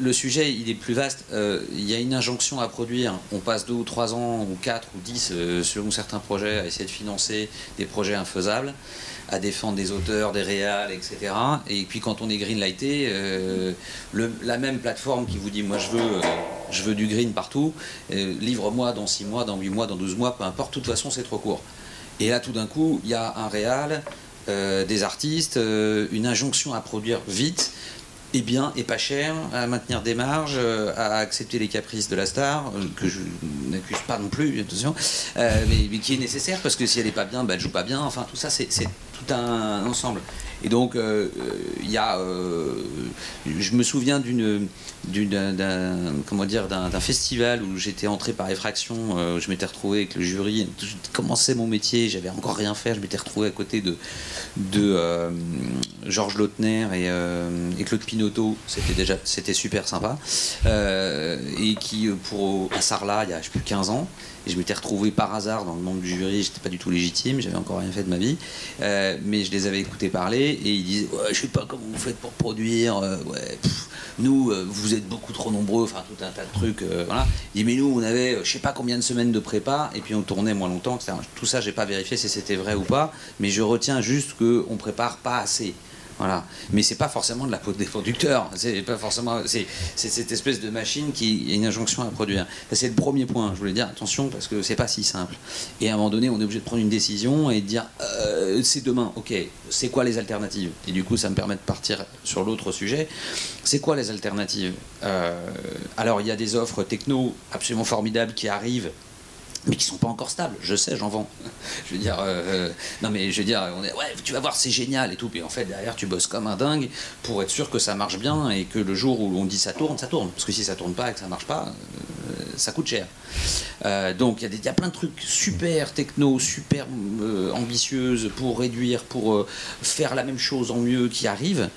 le, sujet, il est plus vaste. Euh, il y a une injonction à produire. On passe deux ou trois ans, ou quatre ou dix, euh, selon certains projets, à essayer de financer des projets infaisables, à défendre des auteurs, des réals, etc. Et puis quand on est greenlighté, la même plateforme qui vous dit moi je veux, je veux du green partout, livre-moi dans six mois, dans huit mois, dans 12 mois, peu importe, de toute façon c'est trop court. Et là tout d'un coup, il y a un réal, des artistes, une injonction à produire vite et bien et pas cher, à maintenir des marges, euh, à accepter les caprices de la star, euh, que je n'accuse pas non plus, attention, euh, mais, qui est nécessaire parce que si elle n'est pas bien, bah, elle joue pas bien. Enfin, tout ça, c'est tout un ensemble. Et donc, il y a, je me souviens d'une, d'un, festival où j'étais entré par effraction, où je m'étais retrouvé avec le jury, je commençais mon métier, j'avais encore rien fait, je m'étais retrouvé à côté de, de Georges Lautner et, et Claude Pinot c'était déjà super sympa. Euh, et qui, euh, pour à Sarlat, il y a plus 15 ans, et je m'étais retrouvé par hasard dans le monde du jury, j'étais pas du tout légitime, j'avais encore rien fait de ma vie, euh, mais je les avais écoutés parler et ils disaient ouais, Je sais pas comment vous faites pour produire, ouais, nous, vous êtes beaucoup trop nombreux, enfin tout un tas de trucs. voilà. Il dit Mais nous, on avait je sais pas combien de semaines de prépa, et puis on tournait moins longtemps, Tout ça, j'ai pas vérifié si c'était vrai ou pas, mais je retiens juste qu'on prépare pas assez. Voilà. Mais c'est pas forcément de la faute des producteurs. C'est pas forcément. C'est cette espèce de machine qui a une injonction à produire. C'est le premier point. Je voulais dire attention parce que c'est pas si simple. Et à un moment donné, on est obligé de prendre une décision et de dire euh, c'est demain. Ok. C'est quoi les alternatives? Et du coup, ça me permet de partir sur l'autre sujet. C'est quoi les alternatives? Euh, Alors, il y a des offres techno absolument formidables qui arrivent mais qui sont pas encore stables. Je sais, j'en vends. Je veux dire, euh, euh, non mais je veux dire, on est, ouais, tu vas voir, c'est génial et tout. Puis en fait, derrière, tu bosses comme un dingue pour être sûr que ça marche bien et que le jour où on dit ça tourne, ça tourne. Parce que si ça tourne pas et que ça marche pas, euh, ça coûte cher. donc il y, y, a plein de trucs super techno, super ambitieuses pour réduire, pour faire la même chose en mieux qui arrivent.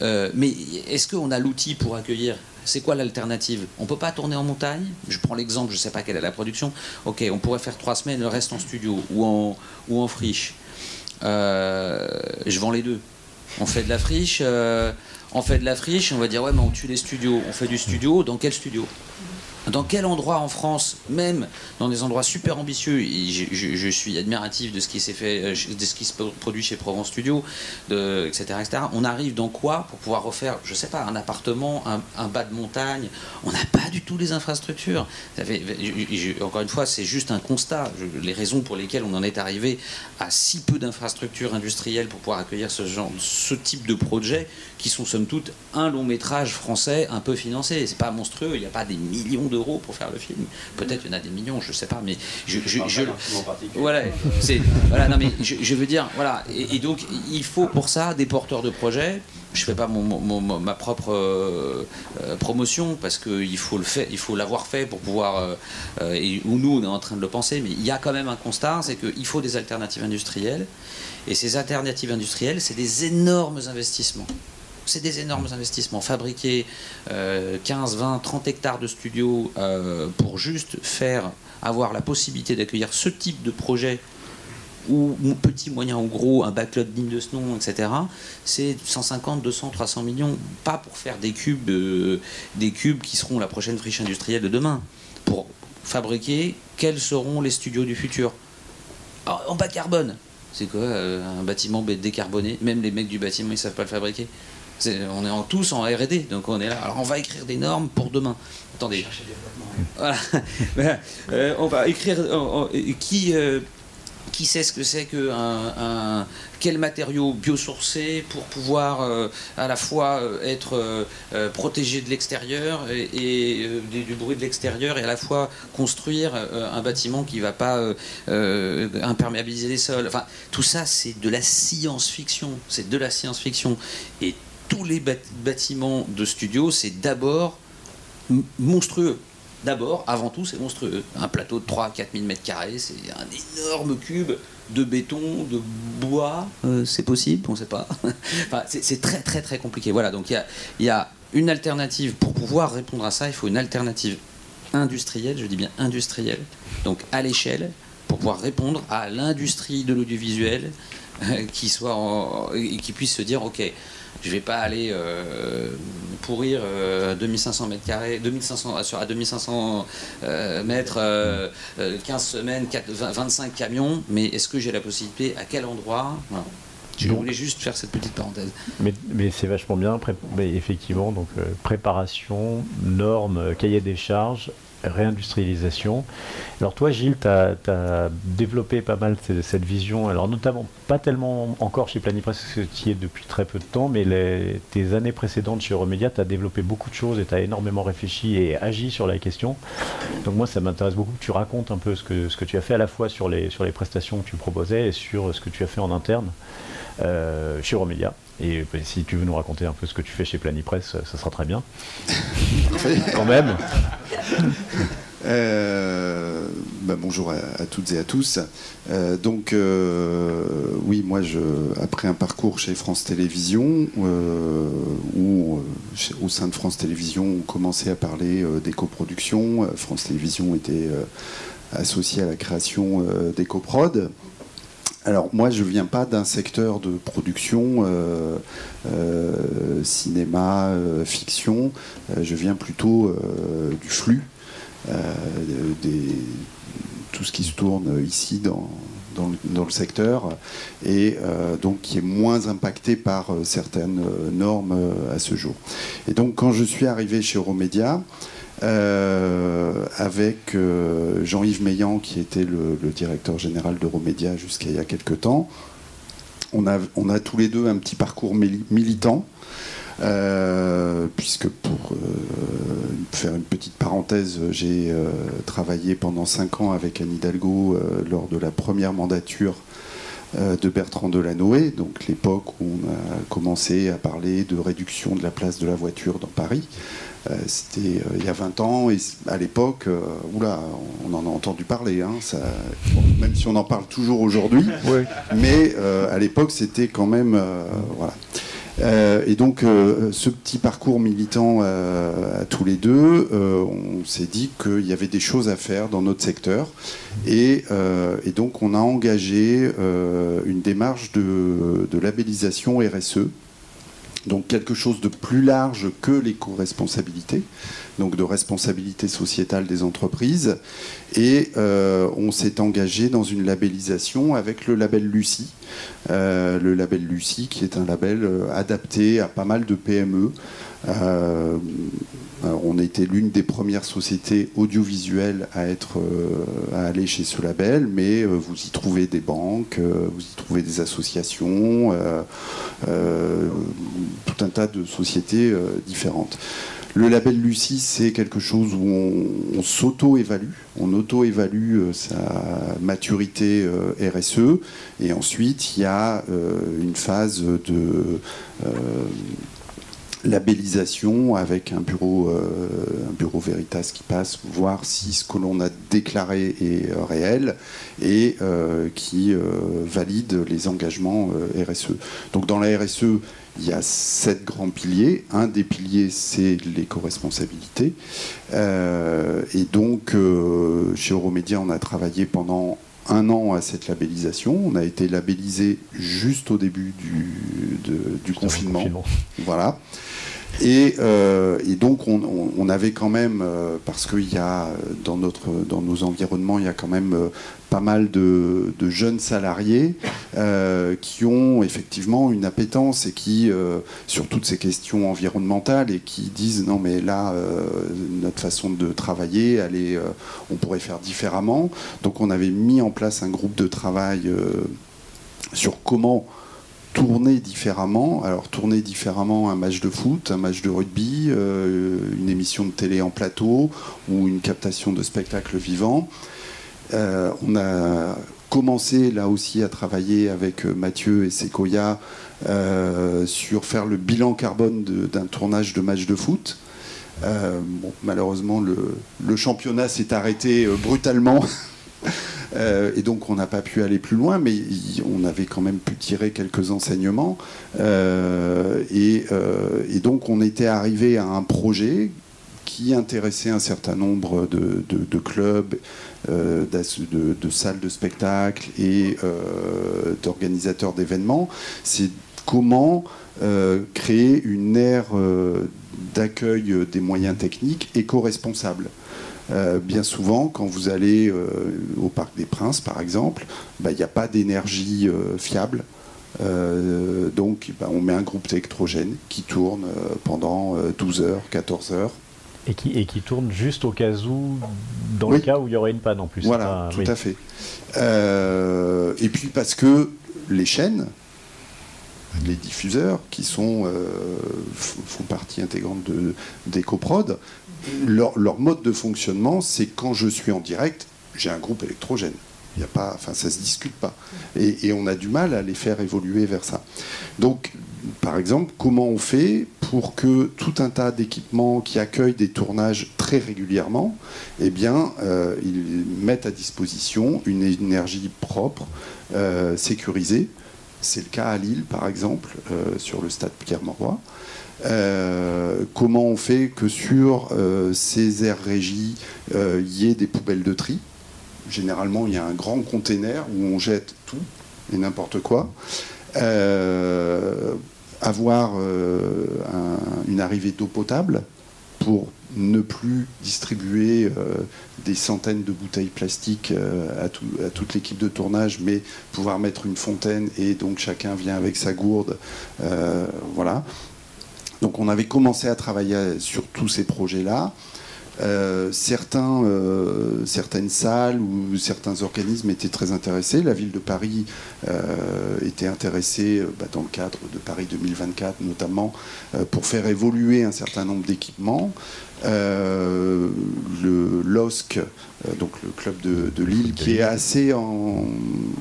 mais est-ce qu'on a l'outil pour accueillir c'est quoi l'alternative? On ne peut pas tourner en montagne? Je prends l'exemple, je ne sais pas quelle est la production. Ok, on pourrait faire trois semaines, le reste en studio ou en, ou en friche. Euh, je vends les deux. On fait de la friche. Euh, on fait de la friche, on va dire ouais mais on tue les studios. On fait du studio. Dans quel studio? Dans quel endroit en France, même dans des endroits super ambitieux, je, suis admiratif de ce qui s'est fait, euh, de ce qui se produit chez Provence Studio, etc., On arrive dans quoi pour pouvoir refaire, je sais pas, un appartement, un, bas de montagne? On n'a pas du tout les infrastructures. encore une fois, c'est juste un constat. les raisons pour lesquelles on en est arrivé à si peu d'infrastructures industrielles pour pouvoir accueillir ce genre, ce type de projet, qui sont somme toute un long métrage français un peu financé. C'est pas monstrueux. Il n'y a pas des millions de euros pour faire le film. Peut-être il y en a des millions, je sais pas, mais je, je, voilà, c'est voilà, non mais je, veux dire, voilà, et, donc il faut pour ça des porteurs de projets. Je fais pas mon, ma propre euh, euh, promotion parce qu'il faut le faire, il faut l'avoir fait pour pouvoir, euh, et où nous on est en train de le penser, mais il y a quand même un constat, c'est qu'il faut des alternatives industrielles, et ces alternatives industrielles, c'est des énormes investissements c'est des énormes investissements. Fabriquer 15, 20, 30 hectares de studios euh, pour juste faire avoir la possibilité d'accueillir ce type de projet ou petit, moyen ou gros, un backlog digne de ce nom, etc., c'est 150, 200, 300 millions, pas pour faire des cubes, euh, des cubes qui seront la prochaine friche industrielle de demain, pour fabriquer quels seront les studios du futur. en bas carbone, c'est quoi euh, un bâtiment décarboné? Même les mecs du bâtiment, ils savent pas le fabriquer. On est en, tous en R&D, donc on est là. Alors on va écrire des normes pour demain. Attendez. Voilà. Euh, on va écrire qui qui sait ce que c'est que un, quel matériau biosourcé pour pouvoir euh, à la fois euh, être euh, protégé de l'extérieur et, du, bruit de l'extérieur et à la fois construire un bâtiment qui ne va pas imperméabiliser les sols. Enfin, tout ça, c'est de la science-fiction. C'est de la science-fiction. Et tous les bâtiments de studio, c'est d'abord monstrueux. D'abord, avant tout, c'est monstrueux. Un plateau de 3 à 4 000 mètres carrés, c'est un énorme cube de béton, de bois. Euh, c'est possible, on ne sait pas. enfin, c'est très très très compliqué. Voilà, donc il y a, une alternative. Pour pouvoir répondre à ça, il faut une alternative industrielle, je dis bien industrielle, donc à l'échelle, pour pouvoir répondre à l'industrie de l'audiovisuel euh, qui soit qui puisse se dire, ok, je vais pas aller euh, pourrir 2500 euh, mètres carrés, 2500, sur, à 2500 euh, mètres, 15 semaines, 25 camions, mais est-ce que j'ai la possibilité, à quel endroit? Je voulais juste faire cette petite parenthèse. Mais, c'est vachement bien, effectivement, donc préparation, normes, cahier des charges, réindustrialisation. Alors toi, Gilles, tu as, développé pas mal cette, vision, alors notamment pas tellement encore chez Planipress, parce que depuis très peu de temps, mais tes années précédentes chez Euromédia, tu as développé beaucoup de choses et tu as énormément réfléchi et agi sur la question. Donc moi, ça m'intéresse beaucoup que tu racontes un peu ce que, ce que tu as fait à la fois sur les, sur les prestations que tu proposais et sur ce que tu as fait en interne euh, chez Euromédia. Et bah, si tu veux nous raconter un peu ce que tu fais chez Planipress, ça sera très bien. Quand même. Euh, bah, bonjour à, toutes et à tous. Euh, donc, euh, oui, moi, je, après un parcours chez France Télévisions, où au sein de France Télévisions, on commençait à parler d'éco-production. France Télévisions était associée à la création d'éco-prod. Alors moi, je viens pas d'un secteur de production, euh, euh, cinéma, euh, fiction. je viens plutôt du flux, tout ce qui se tourne ici dans, le, secteur, et donc qui est moins impacté par certaines normes à ce jour. Et donc quand je suis arrivé chez Euromédia, euh, avec euh, Jean-Yves Meillan, qui était le, directeur général d'Euromédia jusqu'à il y a quelques temps. On a, tous les deux un petit parcours militant. Euh, puisque pour faire une petite parenthèse, j'ai travaillé pendant cinq ans avec Anne Hidalgo lors de la première mandature de Bertrand Delanoë, donc l'époque où on a commencé à parler de réduction de la place de la voiture dans Paris. Euh, c'était euh, il y a 20 ans, et à l'époque, euh, oula, on en a entendu parler, hein, ça, même si on en parle toujours aujourd'hui, mais à l'époque, c'était quand même. voilà. et donc, ce petit parcours militant à tous les deux, on s'est dit qu'il y avait des choses à faire dans notre secteur. Et, donc, on a engagé une démarche de, de labellisation RSE donc quelque chose de plus large que l'éco-responsabilité, donc de responsabilité sociétale des entreprises. Et euh, on s'est engagé dans une labellisation avec le label Lucie. Euh, le label Lucie qui est un label euh, adapté à pas mal de PME. On a été l'une des premières sociétés audiovisuelles à, être, à aller chez ce label, mais vous y trouvez des banques, vous y trouvez des associations, tout un tas de sociétés différentes. Le label Lucie, c'est quelque chose où on, s'auto-évalue, on auto-évalue euh, sa maturité euh, RSE, et ensuite il y a euh, une phase de labellisation avec un bureau, un bureau Veritas qui passe voir si ce que l'on a déclaré est réel et qui valide les engagements RSE. Donc dans la RSE, il y a sept grands piliers. Un des piliers, c'est l'éco-responsabilité. Euh, et donc, euh, chez Euromédia, on a travaillé pendant un an à cette labellisation. On a été labellisé juste au début du, du confinement. confinement. Voilà. Euh, et, donc on, avait quand même, euh, parce qu'il y a dans, notre, dans nos environnements, il y a quand même euh, pas mal de, jeunes salariés qui ont effectivement une appétence et qui, sur toutes ces questions environnementales, et qui disent non mais là, notre façon de travailler, elle on pourrait faire différemment. Donc on avait mis en place un groupe de travail sur comment tourner différemment. Alors tourner différemment un match de foot, un match de rugby, euh, une émission de télé en plateau ou une captation de spectacle vivant. Euh, on a commencé là aussi à travailler avec euh, Mathieu et Sequoia sur faire le bilan carbone d'un tournage de match de foot. malheureusement, le championnat s'est arrêté brutalement Euh, et donc on n'a pas pu aller plus loin, mais on avait quand même pu tirer quelques enseignements. Euh, euh, et, donc on était arrivé à un projet qui intéressait un certain nombre de, clubs, de, salles de spectacle et d'organisateurs d'événements. C'est comment créer une ère d'accueil des moyens techniques éco-responsable. Euh, bien souvent, quand vous allez euh, au Parc des Princes, par exemple, bah, il n'y a pas d'énergie euh, fiable. donc, bah, on met un groupe électrogène qui tourne pendant 12 heures, 14 heures. Et qui, et qui tourne juste au cas où, dans le cas où il y aurait une panne en plus. Voilà, tout à fait. et puis parce que les chaînes, les diffuseurs, qui sont, font partie intégrante d'EcoProd, leur, mode de fonctionnement, c'est quand je suis en direct, j'ai un groupe électrogène. Il y a pas, enfin, ça se discute pas. Et, on a du mal à les faire évoluer vers ça. Donc, par exemple, comment on fait pour que tout un tas d'équipements qui accueillent des tournages très régulièrement, eh bien, euh, ils mettent à disposition une énergie propre, euh, sécurisée. C'est le cas à Lille, par exemple, euh, sur le stade Pierre-Mauroy. Euh, comment on fait que sur euh, ces aires régies, euh, il y ait des poubelles de tri? Généralement, il y a un grand container où on jette tout et n'importe quoi. avoir une arrivée d'eau potable pour ne plus distribuer des centaines de bouteilles plastiques à, toute l'équipe de tournage, mais pouvoir mettre une fontaine et donc chacun vient avec sa gourde. voilà. Donc on avait commencé à travailler sur tous ces projets-là. Euh, certains, euh, certaines salles ou certains organismes étaient très intéressés. La ville de Paris euh, était intéressée bah, dans le cadre de Paris 2024 notamment pour faire évoluer un certain nombre d'équipements. le LOSC, donc le club de, Lille, qui est assez en,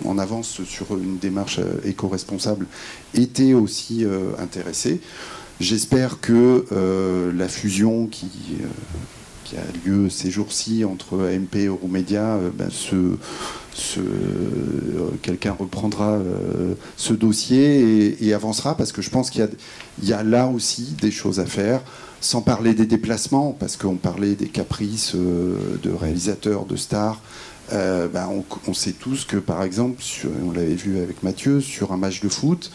en, avance sur une démarche éco-responsable, était aussi intéressé. J'espère que euh, la fusion qui, euh, qui, a lieu ces jours-ci entre AMP et Euromédia, euh, ben, quelqu'un reprendra ce dossier et, avancera parce que je pense qu'il y, a là aussi des choses à faire sans parler des déplacements, parce qu'on parlait des caprices de réalisateurs, de stars. Ben, on, sait tous que, par exemple, on l'avait vu avec Mathieu, sur un match de foot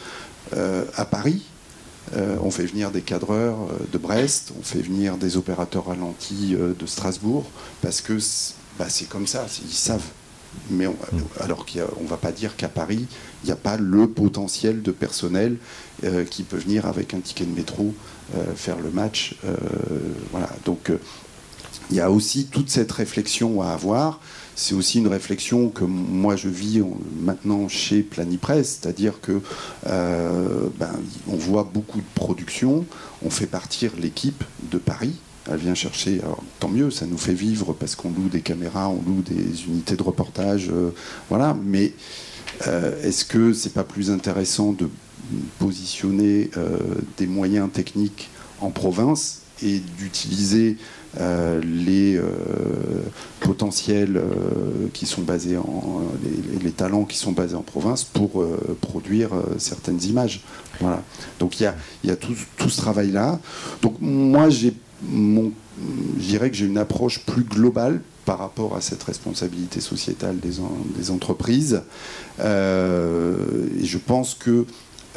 à Paris, euh, on fait venir des cadreurs euh, de Brest, on fait venir des opérateurs ralentis euh, de Strasbourg, parce que bah, c'est comme ça, ils savent. Mais on, mm. alors qu'on ne va pas dire qu'à Paris, il n'y a pas le potentiel de personnel qui peut venir avec un ticket de métro faire le match. voilà. Donc il y a aussi toute cette réflexion à avoir c'est aussi une réflexion que moi je vis maintenant chez Planipress, c'est-à-dire que euh, ben, on voit beaucoup de productions, on fait partir l'équipe de Paris. Elle vient chercher, alors tant mieux, ça nous fait vivre parce qu'on loue des caméras, on loue des unités de reportage, euh, voilà. Mais euh, est-ce que c'est pas plus intéressant de positionner des moyens techniques en province et d'utiliser euh, les euh, potentiels euh, qui sont basés en les, talents qui sont basés en province pour produire certaines images. Voilà. Donc il y a, y a tout, tout, ce travail là. Donc moi j'ai mon je dirais que j'ai une approche plus globale par rapport à cette responsabilité sociétale des, entreprises. et je pense que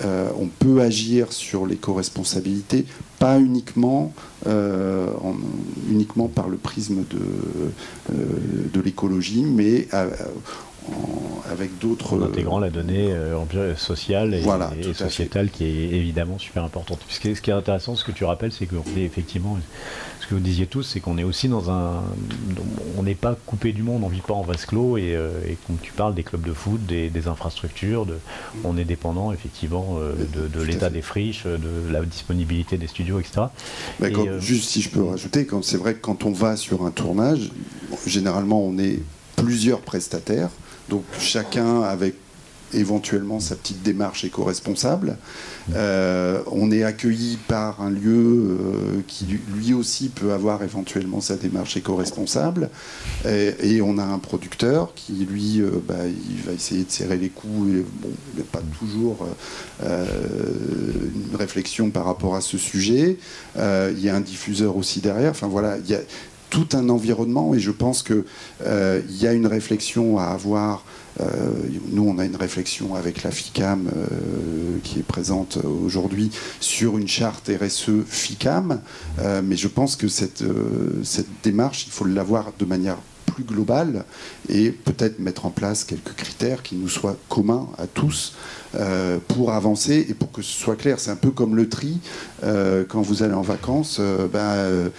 on peut agir sur l'éco-responsabilité, pas uniquement, uniquement par le prisme de, de l'écologie, mais avec d'autres. En intégrant la donnée euh, sociale et, sociétale qui est évidemment super importante. Ce qui, est, ce qui est intéressant, ce que tu rappelles, c'est qu'on est effectivement, que vous disiez tous, c'est qu'on est aussi dans un. On n'est pas coupé du monde, on ne vit pas en vase clos et, euh, et comme tu parles des clubs de foot, des, infrastructures, de, on est dépendant effectivement euh, de, l'état des friches, de la disponibilité des studios, etc. juste si je peux rajouter, c'est vrai que quand on va sur un tournage, généralement on est plusieurs prestataires donc chacun avec éventuellement sa petite démarche éco-responsable. Euh, on est accueilli par un lieu euh, qui lui aussi peut avoir éventuellement sa démarche éco-responsable. Et, on a un producteur qui lui, euh, bah, va essayer de serrer les coups. Bon, il n'y a pas toujours une réflexion par rapport à ce sujet. il y a un diffuseur aussi derrière. Enfin voilà, tout un environnement et je pense qu'il y a une réflexion à avoir euh, nous, on a une réflexion avec la FICAM euh, qui est présente aujourd'hui sur une charte RSE FICAM, euh, mais je pense que cette, cette démarche, il faut l'avoir de manière plus globale et peut-être mettre en place quelques critères qui nous soient communs à tous euh, pour avancer et pour que ce soit clair. C'est un peu comme le tri. Euh, quand vous allez en vacances, euh, ben,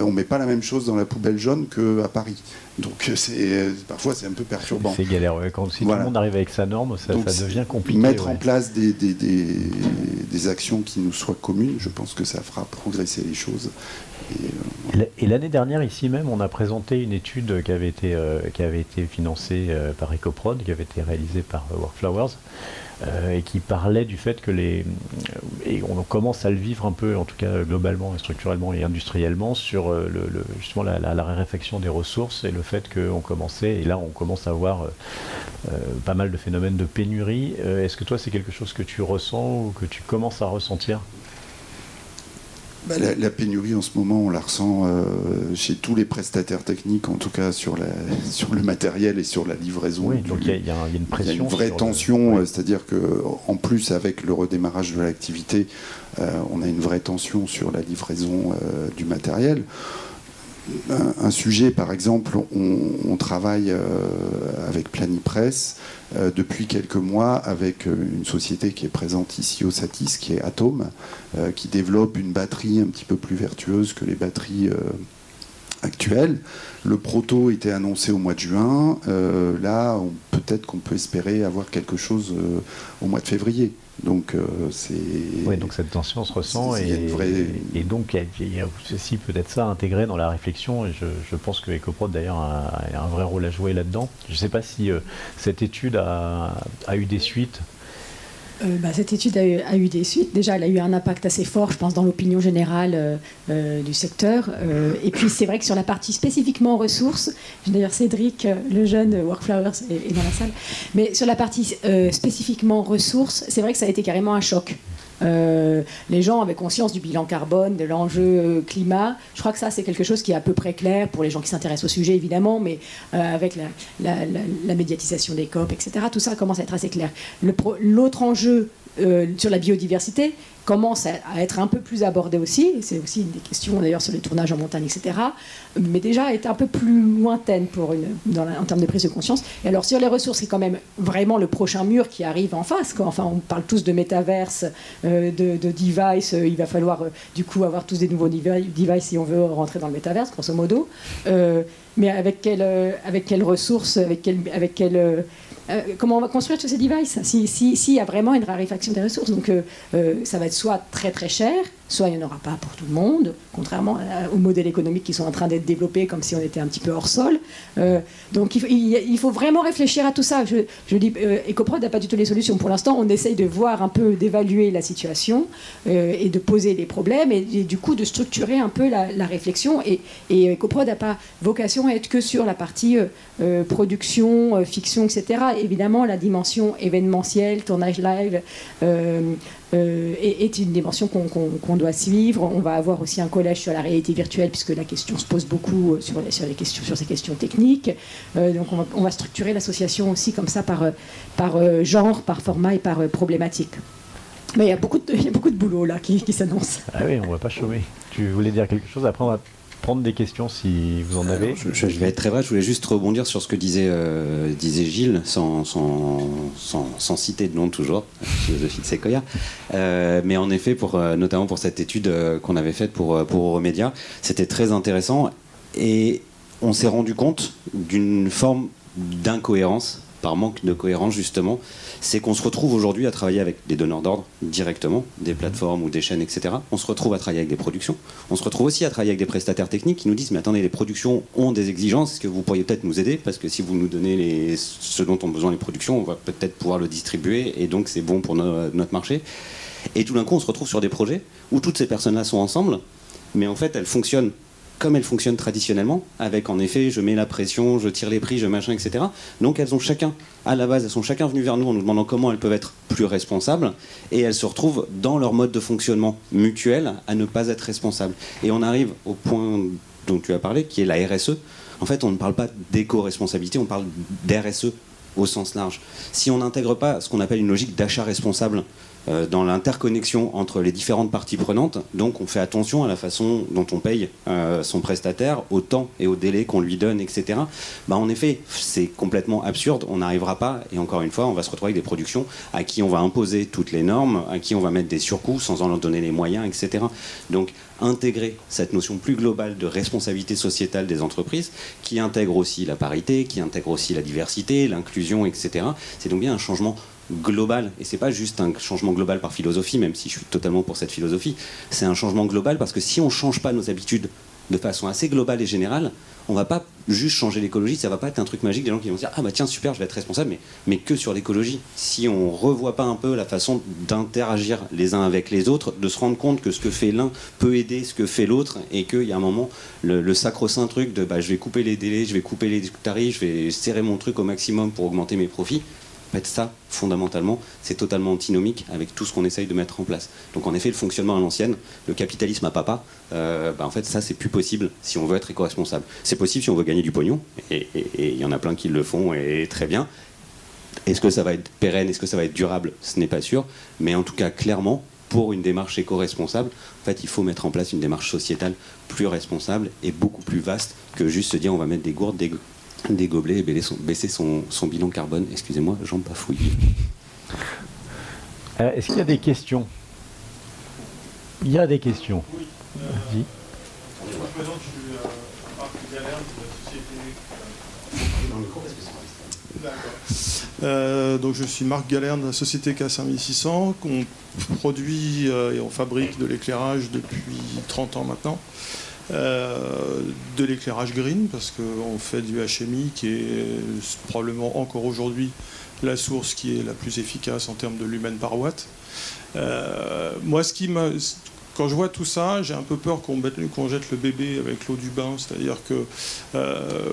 on ne met pas la même chose dans la poubelle jaune qu'à Paris. Donc c'est parfois c'est un peu perturbant. C'est galère. Quand si tout le monde arrive avec sa norme, ça, devient compliqué. Mettre en place des, des, des, actions qui nous soient communes, je pense que ça fera progresser les choses. Et, l'année dernière, ici même, on a présenté une étude qui avait été, qui avait été financée par EcoProd, qui avait été réalisée par Workflowers, euh, et qui parlait du fait que les. Euh, et on commence à le vivre un peu, en tout cas globalement, structurellement et industriellement, sur euh, justement la, la, réflexion des ressources et le fait qu'on commençait, et là on commence à voir pas mal de phénomènes de pénurie. Est-ce que toi c'est quelque chose que tu ressens ou que tu commences à ressentir? Bah, la, pénurie en ce moment, on la ressent euh, chez tous les prestataires techniques, en tout cas sur, la, sur le matériel et sur la livraison. Oui, donc il y, a une pression. Il y a une vraie tension, euh, c'est-à-dire qu'en plus, avec le redémarrage de l'activité, euh, on a une vraie tension sur la livraison du matériel un, sujet, par exemple, on, travaille euh, avec Planipress euh, depuis quelques mois avec euh, une société qui est présente ici au Satis, qui est Atom, qui développe une batterie un petit peu plus vertueuse que les batteries actuelles. Le proto était annoncé au mois de juin. là, peut-être qu'on peut espérer avoir quelque chose au mois de février. Donc euh, c'est. Oui, donc cette tension se ressent et, et, donc il y a aussi peut-être ça intégré dans la réflexion et je, pense que EcoProd d'ailleurs a, un vrai rôle à jouer là-dedans. Je ne sais pas si euh, cette étude a, a, eu des suites euh, bah, cette étude a eu, des suites. Déjà, elle a eu un impact assez fort, je pense, dans l'opinion générale euh, euh, du secteur. et puis, c'est vrai que sur la partie spécifiquement ressources, d'ailleurs Cédric, le jeune Workflowers, est, dans la salle, mais sur la partie spécifiquement ressources, c'est vrai que ça a été carrément un choc. Euh, les gens avaient conscience du bilan carbone, de l'enjeu euh, climat. Je crois que ça, c'est quelque chose qui est à peu près clair pour les gens qui s'intéressent au sujet, évidemment, mais euh, avec la, médiatisation des COP, etc., tout ça commence à être assez clair. L'autre enjeu sur la biodiversité, commence à, être un peu plus abordé aussi. C'est aussi une des questions d'ailleurs sur les tournages en montagne, etc. Mais déjà est un peu plus lointaine pour une, en termes de prise de conscience. Et alors sur les ressources, c'est quand même vraiment le prochain mur qui arrive en face. Enfin, on parle tous de métaverse, euh, de, de, device. Euh, il va falloir euh, du coup avoir tous des nouveaux devices si on veut rentrer dans le métaverse, grosso modo. mais avec quelles ressources, avec quelle, avec euh, comment on va construire tous ces devices S'il si, y a vraiment une raréfaction des ressources. Donc euh, euh, ça va être soit très très cher, soit il n'y en aura pas pour tout le monde, contrairement aux modèles économiques qui sont en train d'être développés comme si on était un petit peu hors sol. donc il, faut vraiment réfléchir à tout ça. Je, dis, EcoProd n'a pas du tout les solutions. Pour l'instant, on essaye de voir un peu, d'évaluer la situation et de poser des problèmes et, du coup de structurer un peu la, réflexion. Et, et EcoProd n'a pas vocation à être que sur la partie production, fiction, etc évidemment la dimension événementielle, tournage live, euh, est, une dimension qu'on doit suivre. On va avoir aussi un collège sur la réalité virtuelle, puisque la question se pose beaucoup sur, les, sur, questions, sur ces questions techniques. donc on va, structurer l'association aussi comme ça par, par genre, par format et par problématique. Mais il y, a beaucoup de, beaucoup de boulot là qui, s'annonce. Ah oui, on ne va pas chômer. Tu voulais dire quelque chose Après, on prendre des questions si vous en avez. je, vais être très vrai, je voulais juste rebondir sur ce que disait, euh, disait Gilles, sans, sans, sans, citer de nom toujours, philosophie de Sequoia. Euh, mais en effet, pour, euh, notamment pour cette étude qu'on avait faite pour, pour Euromédia, c'était très intéressant et on s'est rendu compte d'une forme d'incohérence, par manque de cohérence justement, c'est qu'on se retrouve aujourd'hui à travailler avec des donneurs d'ordre directement, des plateformes ou des chaînes, etc. On se retrouve à travailler avec des productions. On se retrouve aussi à travailler avec des prestataires techniques qui nous disent mais attendez, les productions ont des exigences, est-ce que vous pourriez peut-être nous aider? Parce que si vous nous donnez les, ce dont ont besoin les productions, on va peut-être pouvoir le distribuer et donc c'est bon pour notre marché. Et tout d'un coup, on se retrouve sur des projets où toutes ces personnes-là sont ensemble, mais en fait, elles fonctionnent comme elles fonctionnent traditionnellement, avec en effet, je mets la pression, je tire les prix, je machin, etc. Donc elles ont chacun, à la base, elles sont chacun venues vers nous en nous demandant comment elles peuvent être plus responsables, et elles se retrouvent dans leur mode de fonctionnement mutuel à ne pas être responsables. Et on arrive au point dont tu as parlé, qui est la RSE. En fait, on ne parle pas d'éco-responsabilité, on parle d'RSE au sens large. Si on n'intègre pas ce qu'on appelle une logique d'achat responsable dans l'interconnexion entre les différentes parties prenantes. Donc on fait attention à la façon dont on paye euh, son prestataire, au temps et au délai qu'on lui donne, etc. Bah, en effet, c'est complètement absurde, on n'arrivera pas, et encore une fois, on va se retrouver avec des productions à qui on va imposer toutes les normes, à qui on va mettre des surcoûts sans en leur donner les moyens, etc. Donc intégrer cette notion plus globale de responsabilité sociétale des entreprises, qui intègre aussi la parité, qui intègre aussi la diversité, l'inclusion, etc. C'est donc bien un changement global, et c'est pas juste un changement global par philosophie, même si je suis totalement pour cette philosophie, c'est un changement global parce que si on change pas nos habitudes de façon assez globale et générale, on va pas juste changer l'écologie, ça va pas être un truc magique des gens qui vont dire ah bah tiens super je vais être responsable, mais, mais que sur l'écologie. Si on revoit pas un peu la façon d'interagir les uns avec les autres, de se rendre compte que ce que fait l'un peut aider ce que fait l'autre, et qu'il y a un moment le, le sacro-saint truc de bah, je vais couper les délais, je vais couper les tarifs, je vais serrer mon truc au maximum pour augmenter mes profits, fait, ça, fondamentalement, c'est totalement antinomique avec tout ce qu'on essaye de mettre en place. Donc, en effet, le fonctionnement à l'ancienne, le capitalisme à papa, euh, bah, en fait, ça, c'est plus possible si on veut être éco-responsable. C'est possible si on veut gagner du pognon, et il y en a plein qui le font, et très bien. Est-ce que ça va être pérenne, est-ce que ça va être durable? Ce n'est pas sûr. Mais en tout cas, clairement, pour une démarche éco-responsable, en fait, il faut mettre en place une démarche sociétale plus responsable et beaucoup plus vaste que juste se dire on va mettre des gourdes, des, des gobelets et baisser son, bilan carbone. Excusez-moi, j'en bafouille. Euh, est-ce qu'il y a des questions? Il y a des questions. Oui. Euh, je me présente, je suis euh, Marc Galerne de la société. donc je suis Marc Galerne de la société K5600, qu'on produit et on fabrique de l'éclairage depuis 30 ans maintenant. Euh, de l'éclairage green, parce qu'on fait du HMI qui est probablement encore aujourd'hui la source qui est la plus efficace en termes de lumen par watt. Euh, moi, ce qui quand je vois tout ça, j'ai un peu peur qu'on jette le bébé avec l'eau du bain. C'est-à-dire que euh,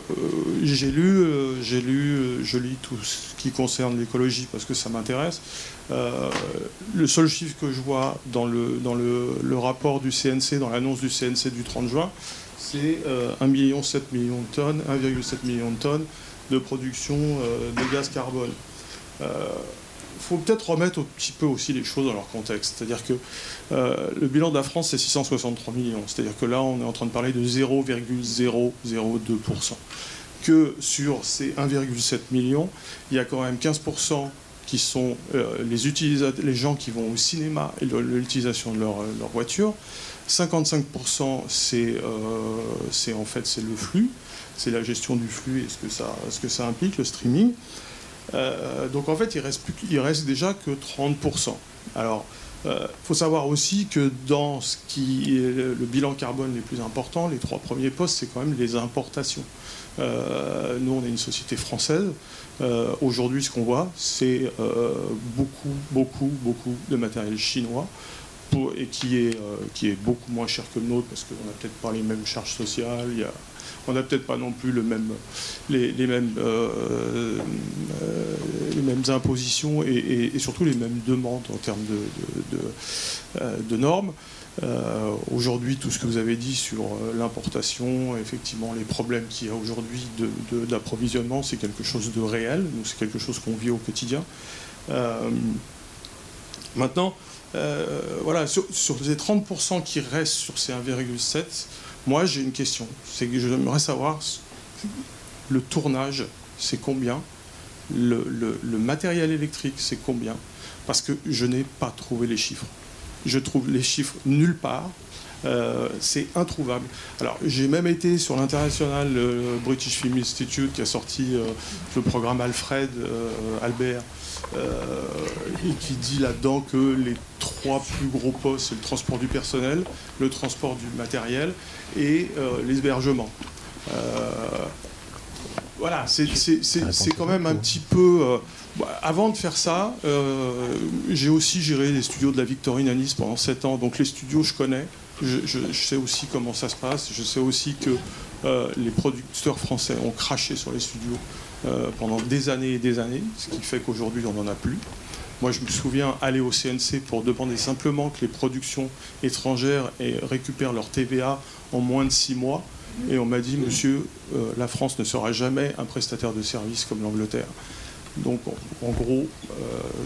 j'ai lu, euh, j'ai lu, euh, je lis tout ce qui concerne l'écologie parce que ça m'intéresse. le seul chiffre que je vois dans le, dans le, rapport du CNC, dans l'annonce du CNC du 30 juin, c'est 1,7 million de tonnes, 1,7 million de tonnes de production de gaz carbone faut peut-être remettre un petit peu aussi les choses dans leur contexte. C'est-à-dire que euh, le bilan de la France, c'est 663 millions. C'est-à-dire que là, on est en train de parler de 0,002%. Que sur ces 1,7 millions, il y a quand même 15% qui sont euh, les, les gens qui vont au cinéma et l'utilisation de leur, voiture. 55% c'est euh, en fait c'est le flux, c'est la gestion du flux et ce que ça, ce que ça implique, le streaming. Euh, donc en fait, il reste, reste déjà que 30%. Alors, il euh, faut savoir aussi que dans ce qui est le bilan carbone les plus importants, les trois premiers postes, c'est quand même les importations. Euh, nous, on est une société française. Aujourd'hui, ce qu'on voit, c'est beaucoup, beaucoup, beaucoup de matériel chinois et qui est, beaucoup moins cher que le nôtre parce qu'on n'a peut-être pas les mêmes charges sociales, on n'a peut-être pas non plus les, mêmes, euh, euh, les mêmes impositions et, surtout les mêmes demandes en termes de, de, euh, normes. aujourd'hui, tout ce que vous avez dit sur l'importation, effectivement, les problèmes qu'il y a aujourd'hui d'approvisionnement, c'est quelque chose de réel, c'est quelque chose qu'on vit au quotidien. maintenant, voilà, sur, sur, les 30% qui restent sur ces 1,7, moi, j'ai une question. C'est que j'aimerais savoir le tournage, c'est combien? Le, matériel électrique, c'est combien? Parce que je n'ai pas trouvé les chiffres. Je trouve les chiffres nulle part. Euh, c'est introuvable. Alors, j'ai même été sur l'international British Film Institute qui a sorti euh, le programme Alfred euh, Albert et qui dit là-dedans que les trois plus gros postes, c'est le transport du personnel, le transport du matériel et l'hébergement. voilà, c'est quand même un petit peu... Bah, avant de faire ça, j'ai aussi géré les studios de la Victorine à Nice pendant 7 ans, donc les studios je connais je, sais aussi comment ça se passe. Je sais aussi que euh, les producteurs français ont craché sur les studios euh, pendant des années et des années, ce qui fait qu'aujourd'hui on n'en a plus. Moi, je me souviens aller au CNC pour demander simplement que les productions étrangères récupèrent leur TVA en moins de six mois. Et on m'a dit, monsieur, euh, la France ne sera jamais un prestataire de services comme l'Angleterre. Donc, en, gros,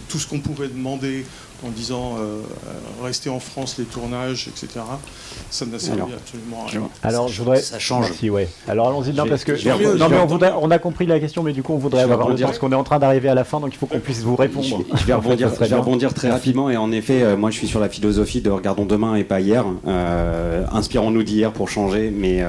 tout ce qu'on pouvait demander en disant euh, euh, rester en France les tournages, etc. Ça n'a servi absolument à rien. Alors je voudrais. Ça change. ouais. Alors allons-y, non, parce que. non, mais on, on, a compris la question, mais du coup on voudrait avoir le temps parce qu'on est en train d'arriver à la fin, donc il faut qu'on puisse vous répondre. Je, vais rebondir, je vais rebondir très rapidement, et en effet, euh, moi je suis sur la philosophie de regardons demain et pas hier. Inspirons-nous d'hier pour changer, mais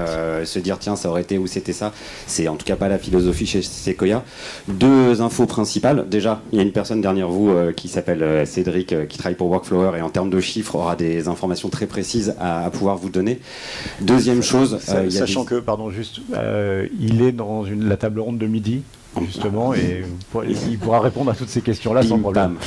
se dire tiens, ça aurait été ou c'était ça, c'est en tout cas pas la philosophie chez Sequoia. Deux infos principales. Déjà, il y a une personne derrière vous qui s'appelle Cédric euh, qui travaille pour Workflower et en termes de chiffres aura des informations très précises à, pouvoir vous donner. Deuxième chose, euh, sachant que, pardon, juste, euh, il est dans une, la table ronde de midi justement, et il pourra répondre à toutes ces questions-là sans problème.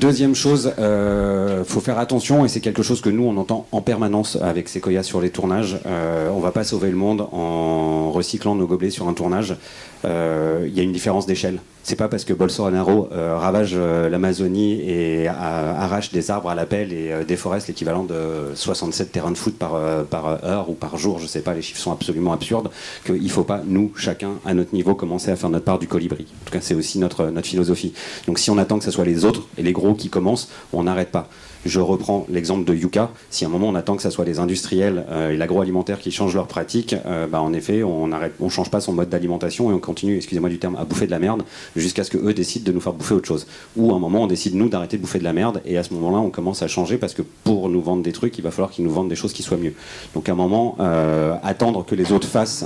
deuxième chose, il faut faire attention, et c'est quelque chose que nous on entend en permanence avec Sequoia sur les tournages. on va pas sauver le monde en recyclant nos gobelets sur un tournage. Il y a une différence d'échelle. C'est pas parce que Bolsonaro euh, ravage euh, l'Amazonie et arrache des arbres à la pelle et euh, déforeste l'équivalent de 67 terrains de foot par, par heure ou par jour, je sais pas, les chiffres sont absolument absurdes, qu'il faut pas, nous, chacun, à notre niveau, commencer à faire notre part du colibri. En tout cas, c'est aussi notre, notre philosophie. Donc si on attend que ce soit les autres et les gros qui commencent, on n'arrête pas. Je reprends l'exemple de Yuka. Si à un moment on attend que ce soit les industriels euh, et l'agroalimentaire qui changent leurs pratiques, euh, bah, en effet, on arrête, change pas son mode d'alimentation et on continue, excusez-moi du terme, à bouffer de la merde jusqu'à ce que eux décident de nous faire bouffer autre chose. Ou à un moment on décide nous d'arrêter de bouffer de la merde et à ce moment-là on commence à changer parce que pour nous vendre des trucs, il va falloir qu'ils nous vendent des choses qui soient mieux. Donc à un moment, euh, attendre que les autres fassent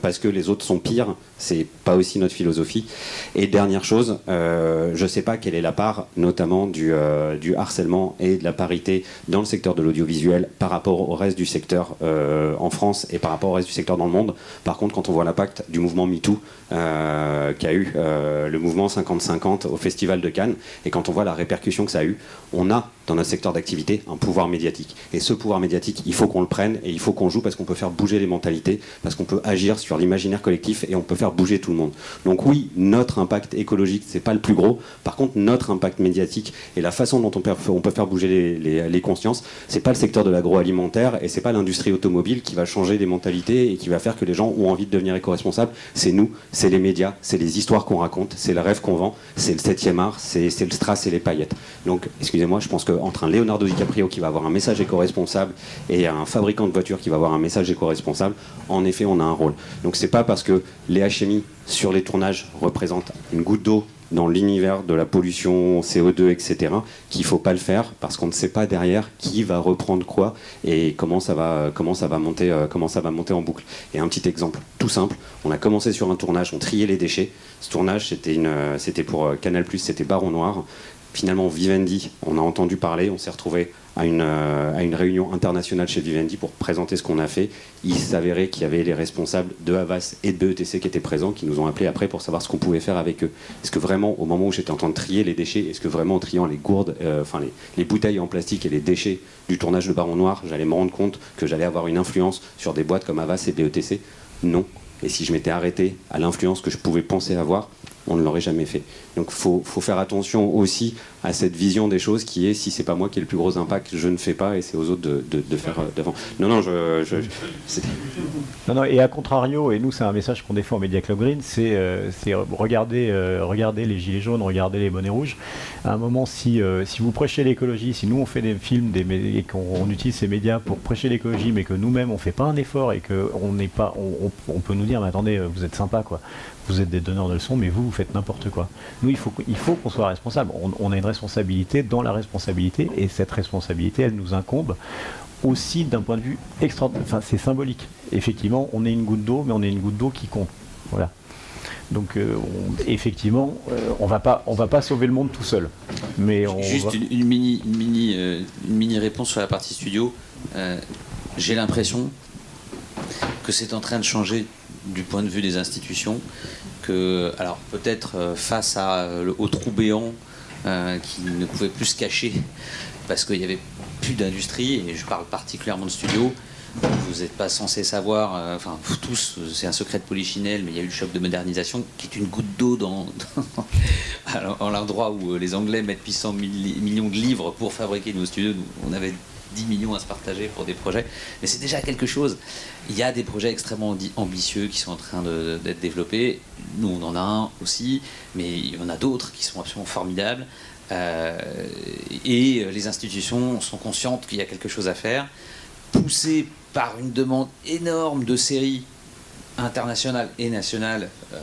parce que les autres sont pires, c'est pas aussi notre philosophie. Et dernière chose, je sais pas quelle est la part, notamment du, du harcèlement et de la parité dans le secteur de l'audiovisuel par rapport au reste du secteur euh, en France et par rapport au reste du secteur dans le monde. Par contre, quand on voit l'impact du mouvement MeToo euh, qu'a eu euh, le mouvement 50-50 au Festival de Cannes, et quand on voit la répercussion que ça a eu, on a dans notre secteur d'activité un pouvoir médiatique. Et ce pouvoir médiatique, il faut qu'on le prenne et il faut qu'on joue parce qu'on peut faire bouger les mentalités, parce qu'on peut agir sur l'imaginaire collectif et on peut faire bouger tout le monde. Donc oui, notre impact écologique, c'est pas le plus gros. Par contre, notre impact médiatique et la façon dont on peut, faire bouger les, les, les consciences, c'est pas le secteur de l'agroalimentaire et c'est pas l'industrie automobile qui va changer les mentalités et qui va faire que les gens ont envie de devenir éco-responsables. C'est nous, c'est les médias, c'est les histoires qu'on raconte, c'est le rêve qu'on vend, c'est le 7 art, c'est le strass et les paillettes. Donc, excusez-moi, je pense qu'entre un Leonardo DiCaprio qui va avoir un message éco-responsable et un fabricant de voitures qui va avoir un message éco-responsable, en effet, on a un rôle. Donc, c'est pas parce que les HMI sur les tournages représentent une goutte d'eau dans l'univers de la pollution, CO2, etc., qu'il faut pas le faire parce qu'on ne sait pas derrière qui va reprendre quoi et comment ça va, monter, euh, comment ça va monter en boucle. Et un petit exemple tout simple, on a commencé sur un tournage, on triait les déchets. Ce tournage, c'était c'était pour euh, Canal+, c'était Baron Noir finalement Vivendi, on a entendu parler, on s'est retrouvé à une, euh, à une réunion internationale chez Vivendi pour présenter ce qu'on a fait. Il s'avérait qu'il y avait les responsables de Havas et de BETC qui étaient présents, qui nous ont appelés après pour savoir ce qu'on pouvait faire avec eux. Est-ce que vraiment, au moment où j'étais en train de trier les déchets, est-ce que vraiment en triant les gourdes, euh, enfin les, les bouteilles en plastique et les déchets du tournage de Baron Noir, j'allais me rendre compte que j'allais avoir une influence sur des boîtes comme Havas et BETC Non. Et si je m'étais arrêté à l'influence que je pouvais penser avoir, on ne l'aurait jamais fait. Donc il faut, faut, faire attention aussi à cette vision des choses qui est si c'est pas moi qui ai le plus gros impact, je ne fais pas et c'est aux autres de, de, faire euh, devant. Non, non, je. je, non, non, et à contrario, et nous c'est un message qu'on défend au Media Club Green, c'est euh, regarder, euh, regarder les gilets jaunes, regarder les bonnets rouges. À un moment, si, euh, si vous prêchez l'écologie, si nous on fait des films des, et qu'on utilise ces médias pour prêcher l'écologie, mais que nous-mêmes on fait pas un effort et qu'on n'est pas, on, peut nous dire, mais attendez, vous êtes sympa quoi, vous êtes des donneurs de leçons, mais vous vous faites n'importe quoi. Nous, il faut, il faut qu'on soit responsable. On, on, a une responsabilité dans la responsabilité, et cette responsabilité, elle nous incombe aussi d'un point de vue extraordinaire. Enfin, c'est symbolique. Effectivement, on est une goutte d'eau, mais on est une goutte d'eau qui compte. Voilà. Donc, euh, on, effectivement, euh, on va pas, on va pas sauver le monde tout seul. Mais on juste va... une, une, mini, une mini, euh, une mini réponse sur la partie studio. J'ai l'impression que c'est en train de changer du point de vue des institutions. Que, alors peut-être face à, au trou béant euh, qui ne pouvait plus se cacher parce qu'il n'y avait plus d'industrie, et je parle particulièrement de studio. Vous n'êtes pas censé savoir, euh, enfin tous, c'est un secret de Polichinelle, mais il y a eu le choc de modernisation qui est une goutte d'eau dans, dans en l'endroit où les Anglais mettent 800 millions de livres pour fabriquer nos studios. On avait 10 millions à se partager pour des projets, mais c'est déjà quelque chose. Il y a des projets extrêmement ambitieux qui sont en train d'être développés. Nous, on en a un aussi, mais il y en a d'autres qui sont absolument formidables. Euh, et les institutions sont conscientes qu'il y a quelque chose à faire, poussées par une demande énorme de séries internationales et nationales euh,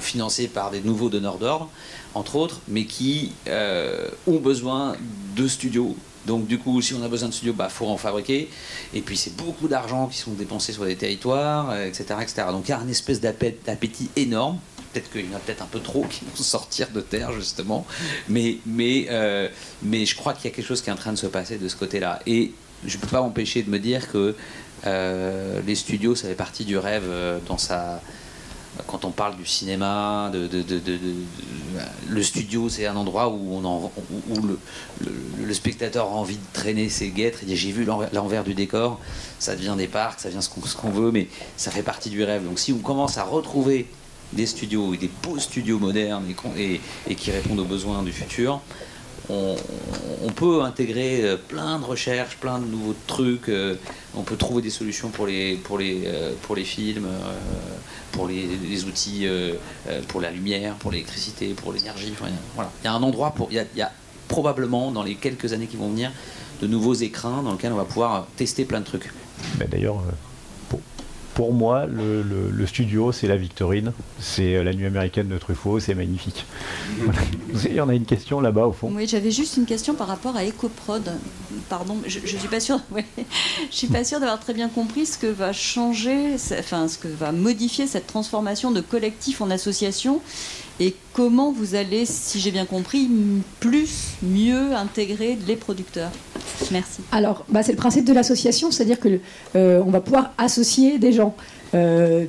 financées par des nouveaux donneurs d'ordre, entre autres, mais qui euh, ont besoin de studios donc du coup, si on a besoin de studios, bah faut en fabriquer. Et puis c'est beaucoup d'argent qui sont dépensés sur des territoires, etc., etc. Donc il y a un espèce d'appétit énorme. Peut-être qu'il y en a peut-être un peu trop qui vont sortir de terre justement, mais mais euh, mais je crois qu'il y a quelque chose qui est en train de se passer de ce côté-là. Et je ne peux pas m'empêcher de me dire que euh, les studios, ça fait partie du rêve euh, dans sa quand on parle du cinéma, le studio, c'est un endroit où, le, spectateur a envie de traîner ses guêtres. Il dit J'ai vu l'envers du décor, ça devient des parcs, ça devient ce qu'on qu veut, mais ça fait partie du rêve. Donc si on commence à retrouver des studios, des beaux studios modernes et, et, et qui répondent aux besoins du futur, on, peut intégrer plein de recherches, plein de nouveaux trucs. On peut trouver des solutions pour les, pour les, pour les films, pour les, outils, pour la lumière, pour l'électricité, pour l'énergie. Voilà. Il y a un endroit pour. Il y a, il y a probablement dans les quelques années qui vont venir de nouveaux écrins dans lesquels on va pouvoir tester plein de trucs. D'ailleurs, pour moi, le, le, le studio, c'est la Victorine, c'est la nuit américaine de Truffaut, c'est magnifique. Voilà. Il y en a une question là-bas au fond. Oui, j'avais juste une question par rapport à EcoProd. Pardon, je, je suis pas sûre. Ouais, je suis pas sûre d'avoir très bien compris ce que va changer, enfin ce que va modifier cette transformation de collectif en association et comment vous allez, si j'ai bien compris, plus, mieux intégrer les producteurs Merci. Alors, bah, c'est le principe de l'association, c'est-à-dire que euh, on va pouvoir associer des gens. Euh,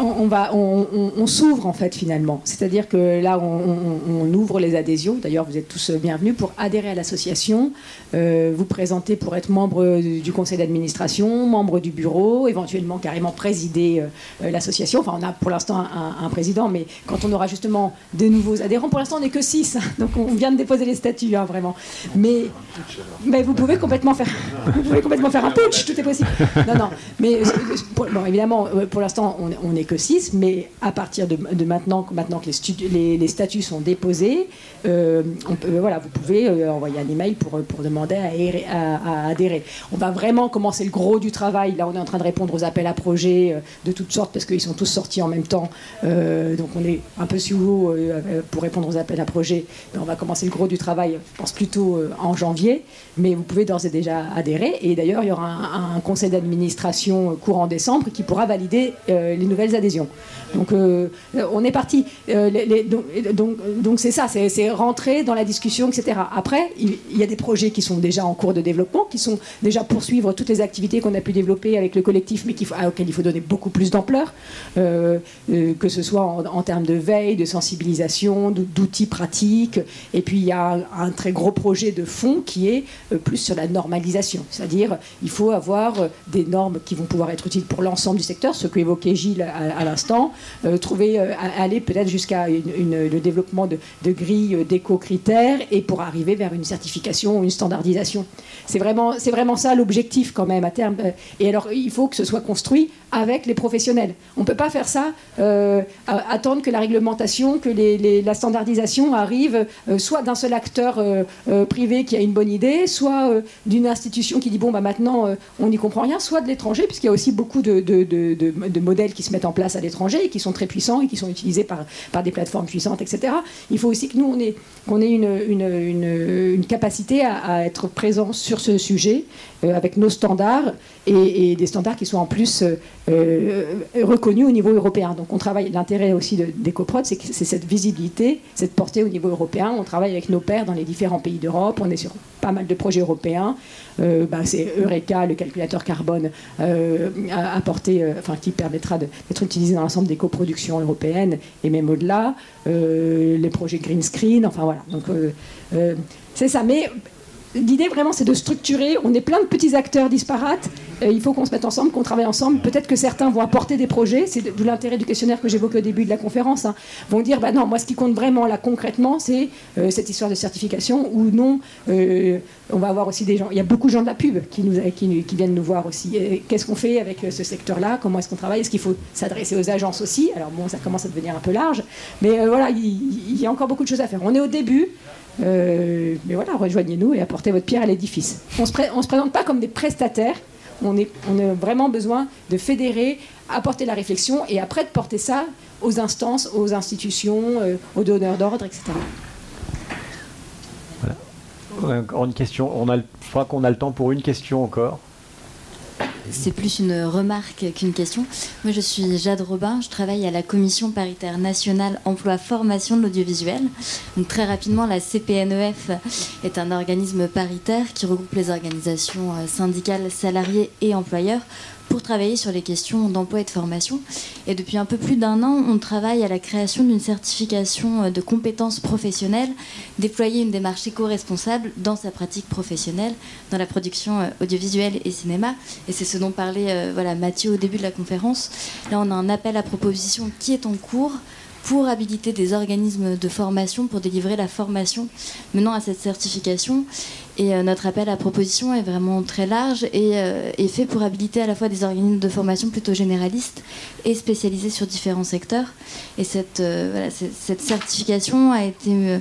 on, s'ouvre en fait finalement. C'est-à-dire que là, on, ouvre les adhésions. D'ailleurs, vous êtes tous bienvenus pour adhérer à l'association, euh, vous présenter pour être membre du conseil d'administration, membre du bureau, éventuellement carrément présider euh, l'association. Enfin, on a pour l'instant un, président, mais quand on aura justement de nouveaux adhérents, pour l'instant on n'est que 6, donc on vient de déposer les statuts, hein, vraiment. Mais, vous pouvez complètement faire, vous pouvez complètement faire un putsch, tout est possible. Non, non, mais pour, bon, évidemment, pour l'instant on est 6, mais à partir de, maintenant, maintenant que les, statuts sont déposés, euh, voilà, vous pouvez euh, envoyer un email pour, pour demander à, adhérer. On va vraiment commencer le gros du travail. Là, on est en train de répondre aux appels à projets euh, de toutes sortes parce qu'ils sont tous sortis en même temps. Donc, on est un peu sous l'eau pour répondre aux appels à projets. On va commencer le gros du travail, je pense plutôt en janvier. Mais vous pouvez d'ores et déjà adhérer. Et d'ailleurs, il y aura un, un conseil d'administration courant décembre qui pourra valider les nouvelles des adhésions. Donc on est parti. donc donc c'est ça, c'est rentrer dans la discussion, etc. Après, il, y a des projets qui sont déjà en cours de développement, qui sont déjà poursuivre toutes les activités qu'on a pu développer avec le collectif, mais auxquelles il faut donner beaucoup plus d'ampleur, que ce soit en, termes de veille, de sensibilisation, d'outils pratiques. Et puis il y a un, très gros projet de fond qui est plus sur la normalisation, c'est-à-dire il faut avoir des normes qui vont pouvoir être utiles pour l'ensemble du secteur, ce qu'évoquait Gilles à, l'instant, euh, trouver, euh, aller peut-être jusqu'à le développement de, grilles d'éco-critères et pour arriver vers une certification une standardisation. C'est vraiment, vraiment ça l'objectif quand même à terme. Euh, et alors il faut que ce soit construit avec les professionnels. On ne peut pas faire ça, attendre que la réglementation, que la standardisation arrive soit d'un seul acteur privé qui a une bonne idée, soit d'une institution qui dit bon bah maintenant on n'y comprend rien, soit de l'étranger, puisqu'il y a aussi beaucoup de, de, modèles qui se mettent en place à l'étranger qui sont très puissants et qui sont utilisés par, par des plateformes puissantes, etc. Il faut aussi que nous, on ait, qu'on ait une, une, capacité à, être présents sur ce sujet euh, avec nos standards et, des standards qui sont en plus euh, euh, reconnus au niveau européen. Donc on travaille, l'intérêt aussi d'EcoProd, c'est que c'est cette visibilité, cette portée au niveau européen. On travaille avec nos pairs dans les différents pays d'Europe, on est sur pas mal de projets européens. Bah, c'est Eureka, le calculateur carbone, apporté, enfin, qui permettra d'être utilisé dans l'ensemble des coproductions européennes et même au-delà. les projets Green Screen, enfin voilà. C'est ça. L'idée vraiment c'est de structurer. On est plein de petits acteurs disparates. Euh, il faut qu'on se mette ensemble, qu'on travaille ensemble. Peut-être que certains vont apporter des projets. C'est tout l'intérêt du questionnaire que j'évoquais au début de la conférence. Hein. Vont dire bah non, moi ce qui compte vraiment là concrètement, c'est euh, cette histoire de certification ou non. Euh, on va avoir aussi des gens. Il y a beaucoup de gens de la pub qui, viennent nous voir aussi. Qu'est-ce qu'on fait avec ce secteur-là? Comment est-ce qu'on travaille? Est-ce qu'il faut s'adresser aux agences aussi? Alors bon, ça commence à devenir un peu large. Mais voilà, il, il y a encore beaucoup de choses à faire. On est au début. Euh, mais voilà, rejoignez-nous et apportez votre pierre à l'édifice. On ne se, présente pas comme des prestataires, on, a vraiment besoin de fédérer, apporter la réflexion et après de porter ça aux instances, aux institutions, euh, aux donneurs d'ordre, etc. Voilà. Encore une question. On a, je crois qu'on a le temps pour une question encore c'est plus une remarque qu'une question. Moi, je suis Jade Robin, je travaille à la Commission paritaire nationale emploi-formation de l'audiovisuel. Donc, très rapidement, la CPNEF est un organisme paritaire qui regroupe les organisations euh, syndicales, salariés et employeurs pour travailler sur les questions d'emploi et de formation. Et depuis un peu plus d'un an, on travaille à la création d'une certification euh, de compétences professionnelles, déployer une démarche éco-responsable dans sa pratique professionnelle, dans la production euh, audiovisuelle et cinéma. Et c'est ce dont parlait euh, voilà, Mathieu au début de la conférence. Là, on a un appel à proposition qui est en cours pour habiliter des organismes de formation pour délivrer la formation menant à cette certification. Et euh, notre appel à proposition est vraiment très large et euh, est fait pour habiliter à la fois des organismes de formation plutôt généralistes et spécialisés sur différents secteurs. Et cette, euh, cette certification a été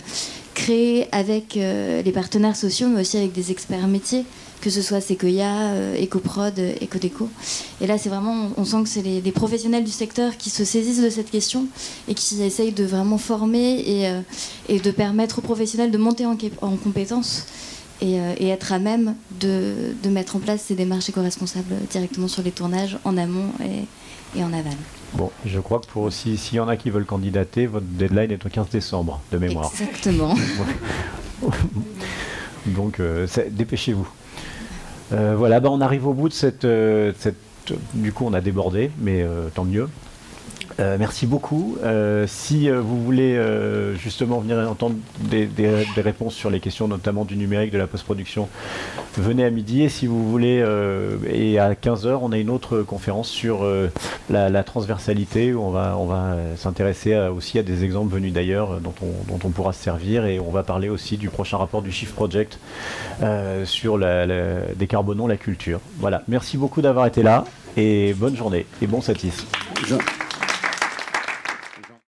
créée avec les partenaires sociaux, mais aussi avec des experts métiers que ce soit Sequoia, euh, EcoProd, EcoDeco. Et là, c'est vraiment, on sent que c'est les, professionnels du secteur qui se saisissent de cette question et qui essayent de vraiment former et, euh, et de permettre aux professionnels de monter en, en compétences. Et, euh, et, être à même de, de, mettre en place ces démarches éco-responsables directement sur les tournages en amont et, et en aval. Bon, je crois que pour aussi, s'il y en a qui veulent candidater, votre deadline est au 15 décembre, de mémoire. Exactement. Donc, dépêchez-vous. Euh, voilà, bah, on arrive au bout de cette, euh, cette, Du coup, on a débordé, mais euh, tant mieux. Euh, merci beaucoup. Euh, si euh, vous voulez justement venir entendre des, réponses sur les questions notamment du numérique, de la post-production, venez à midi. Et si vous voulez, et à 15h, on a une autre conférence sur la, transversalité où on va, on va s'intéresser aussi à des exemples venus d'ailleurs dont on, dont on pourra se servir. Et on va parler aussi du prochain rapport du Shift Project sur la, décarbonons la culture. Voilà. Merci beaucoup d'avoir été là et bonne journée et bon satis.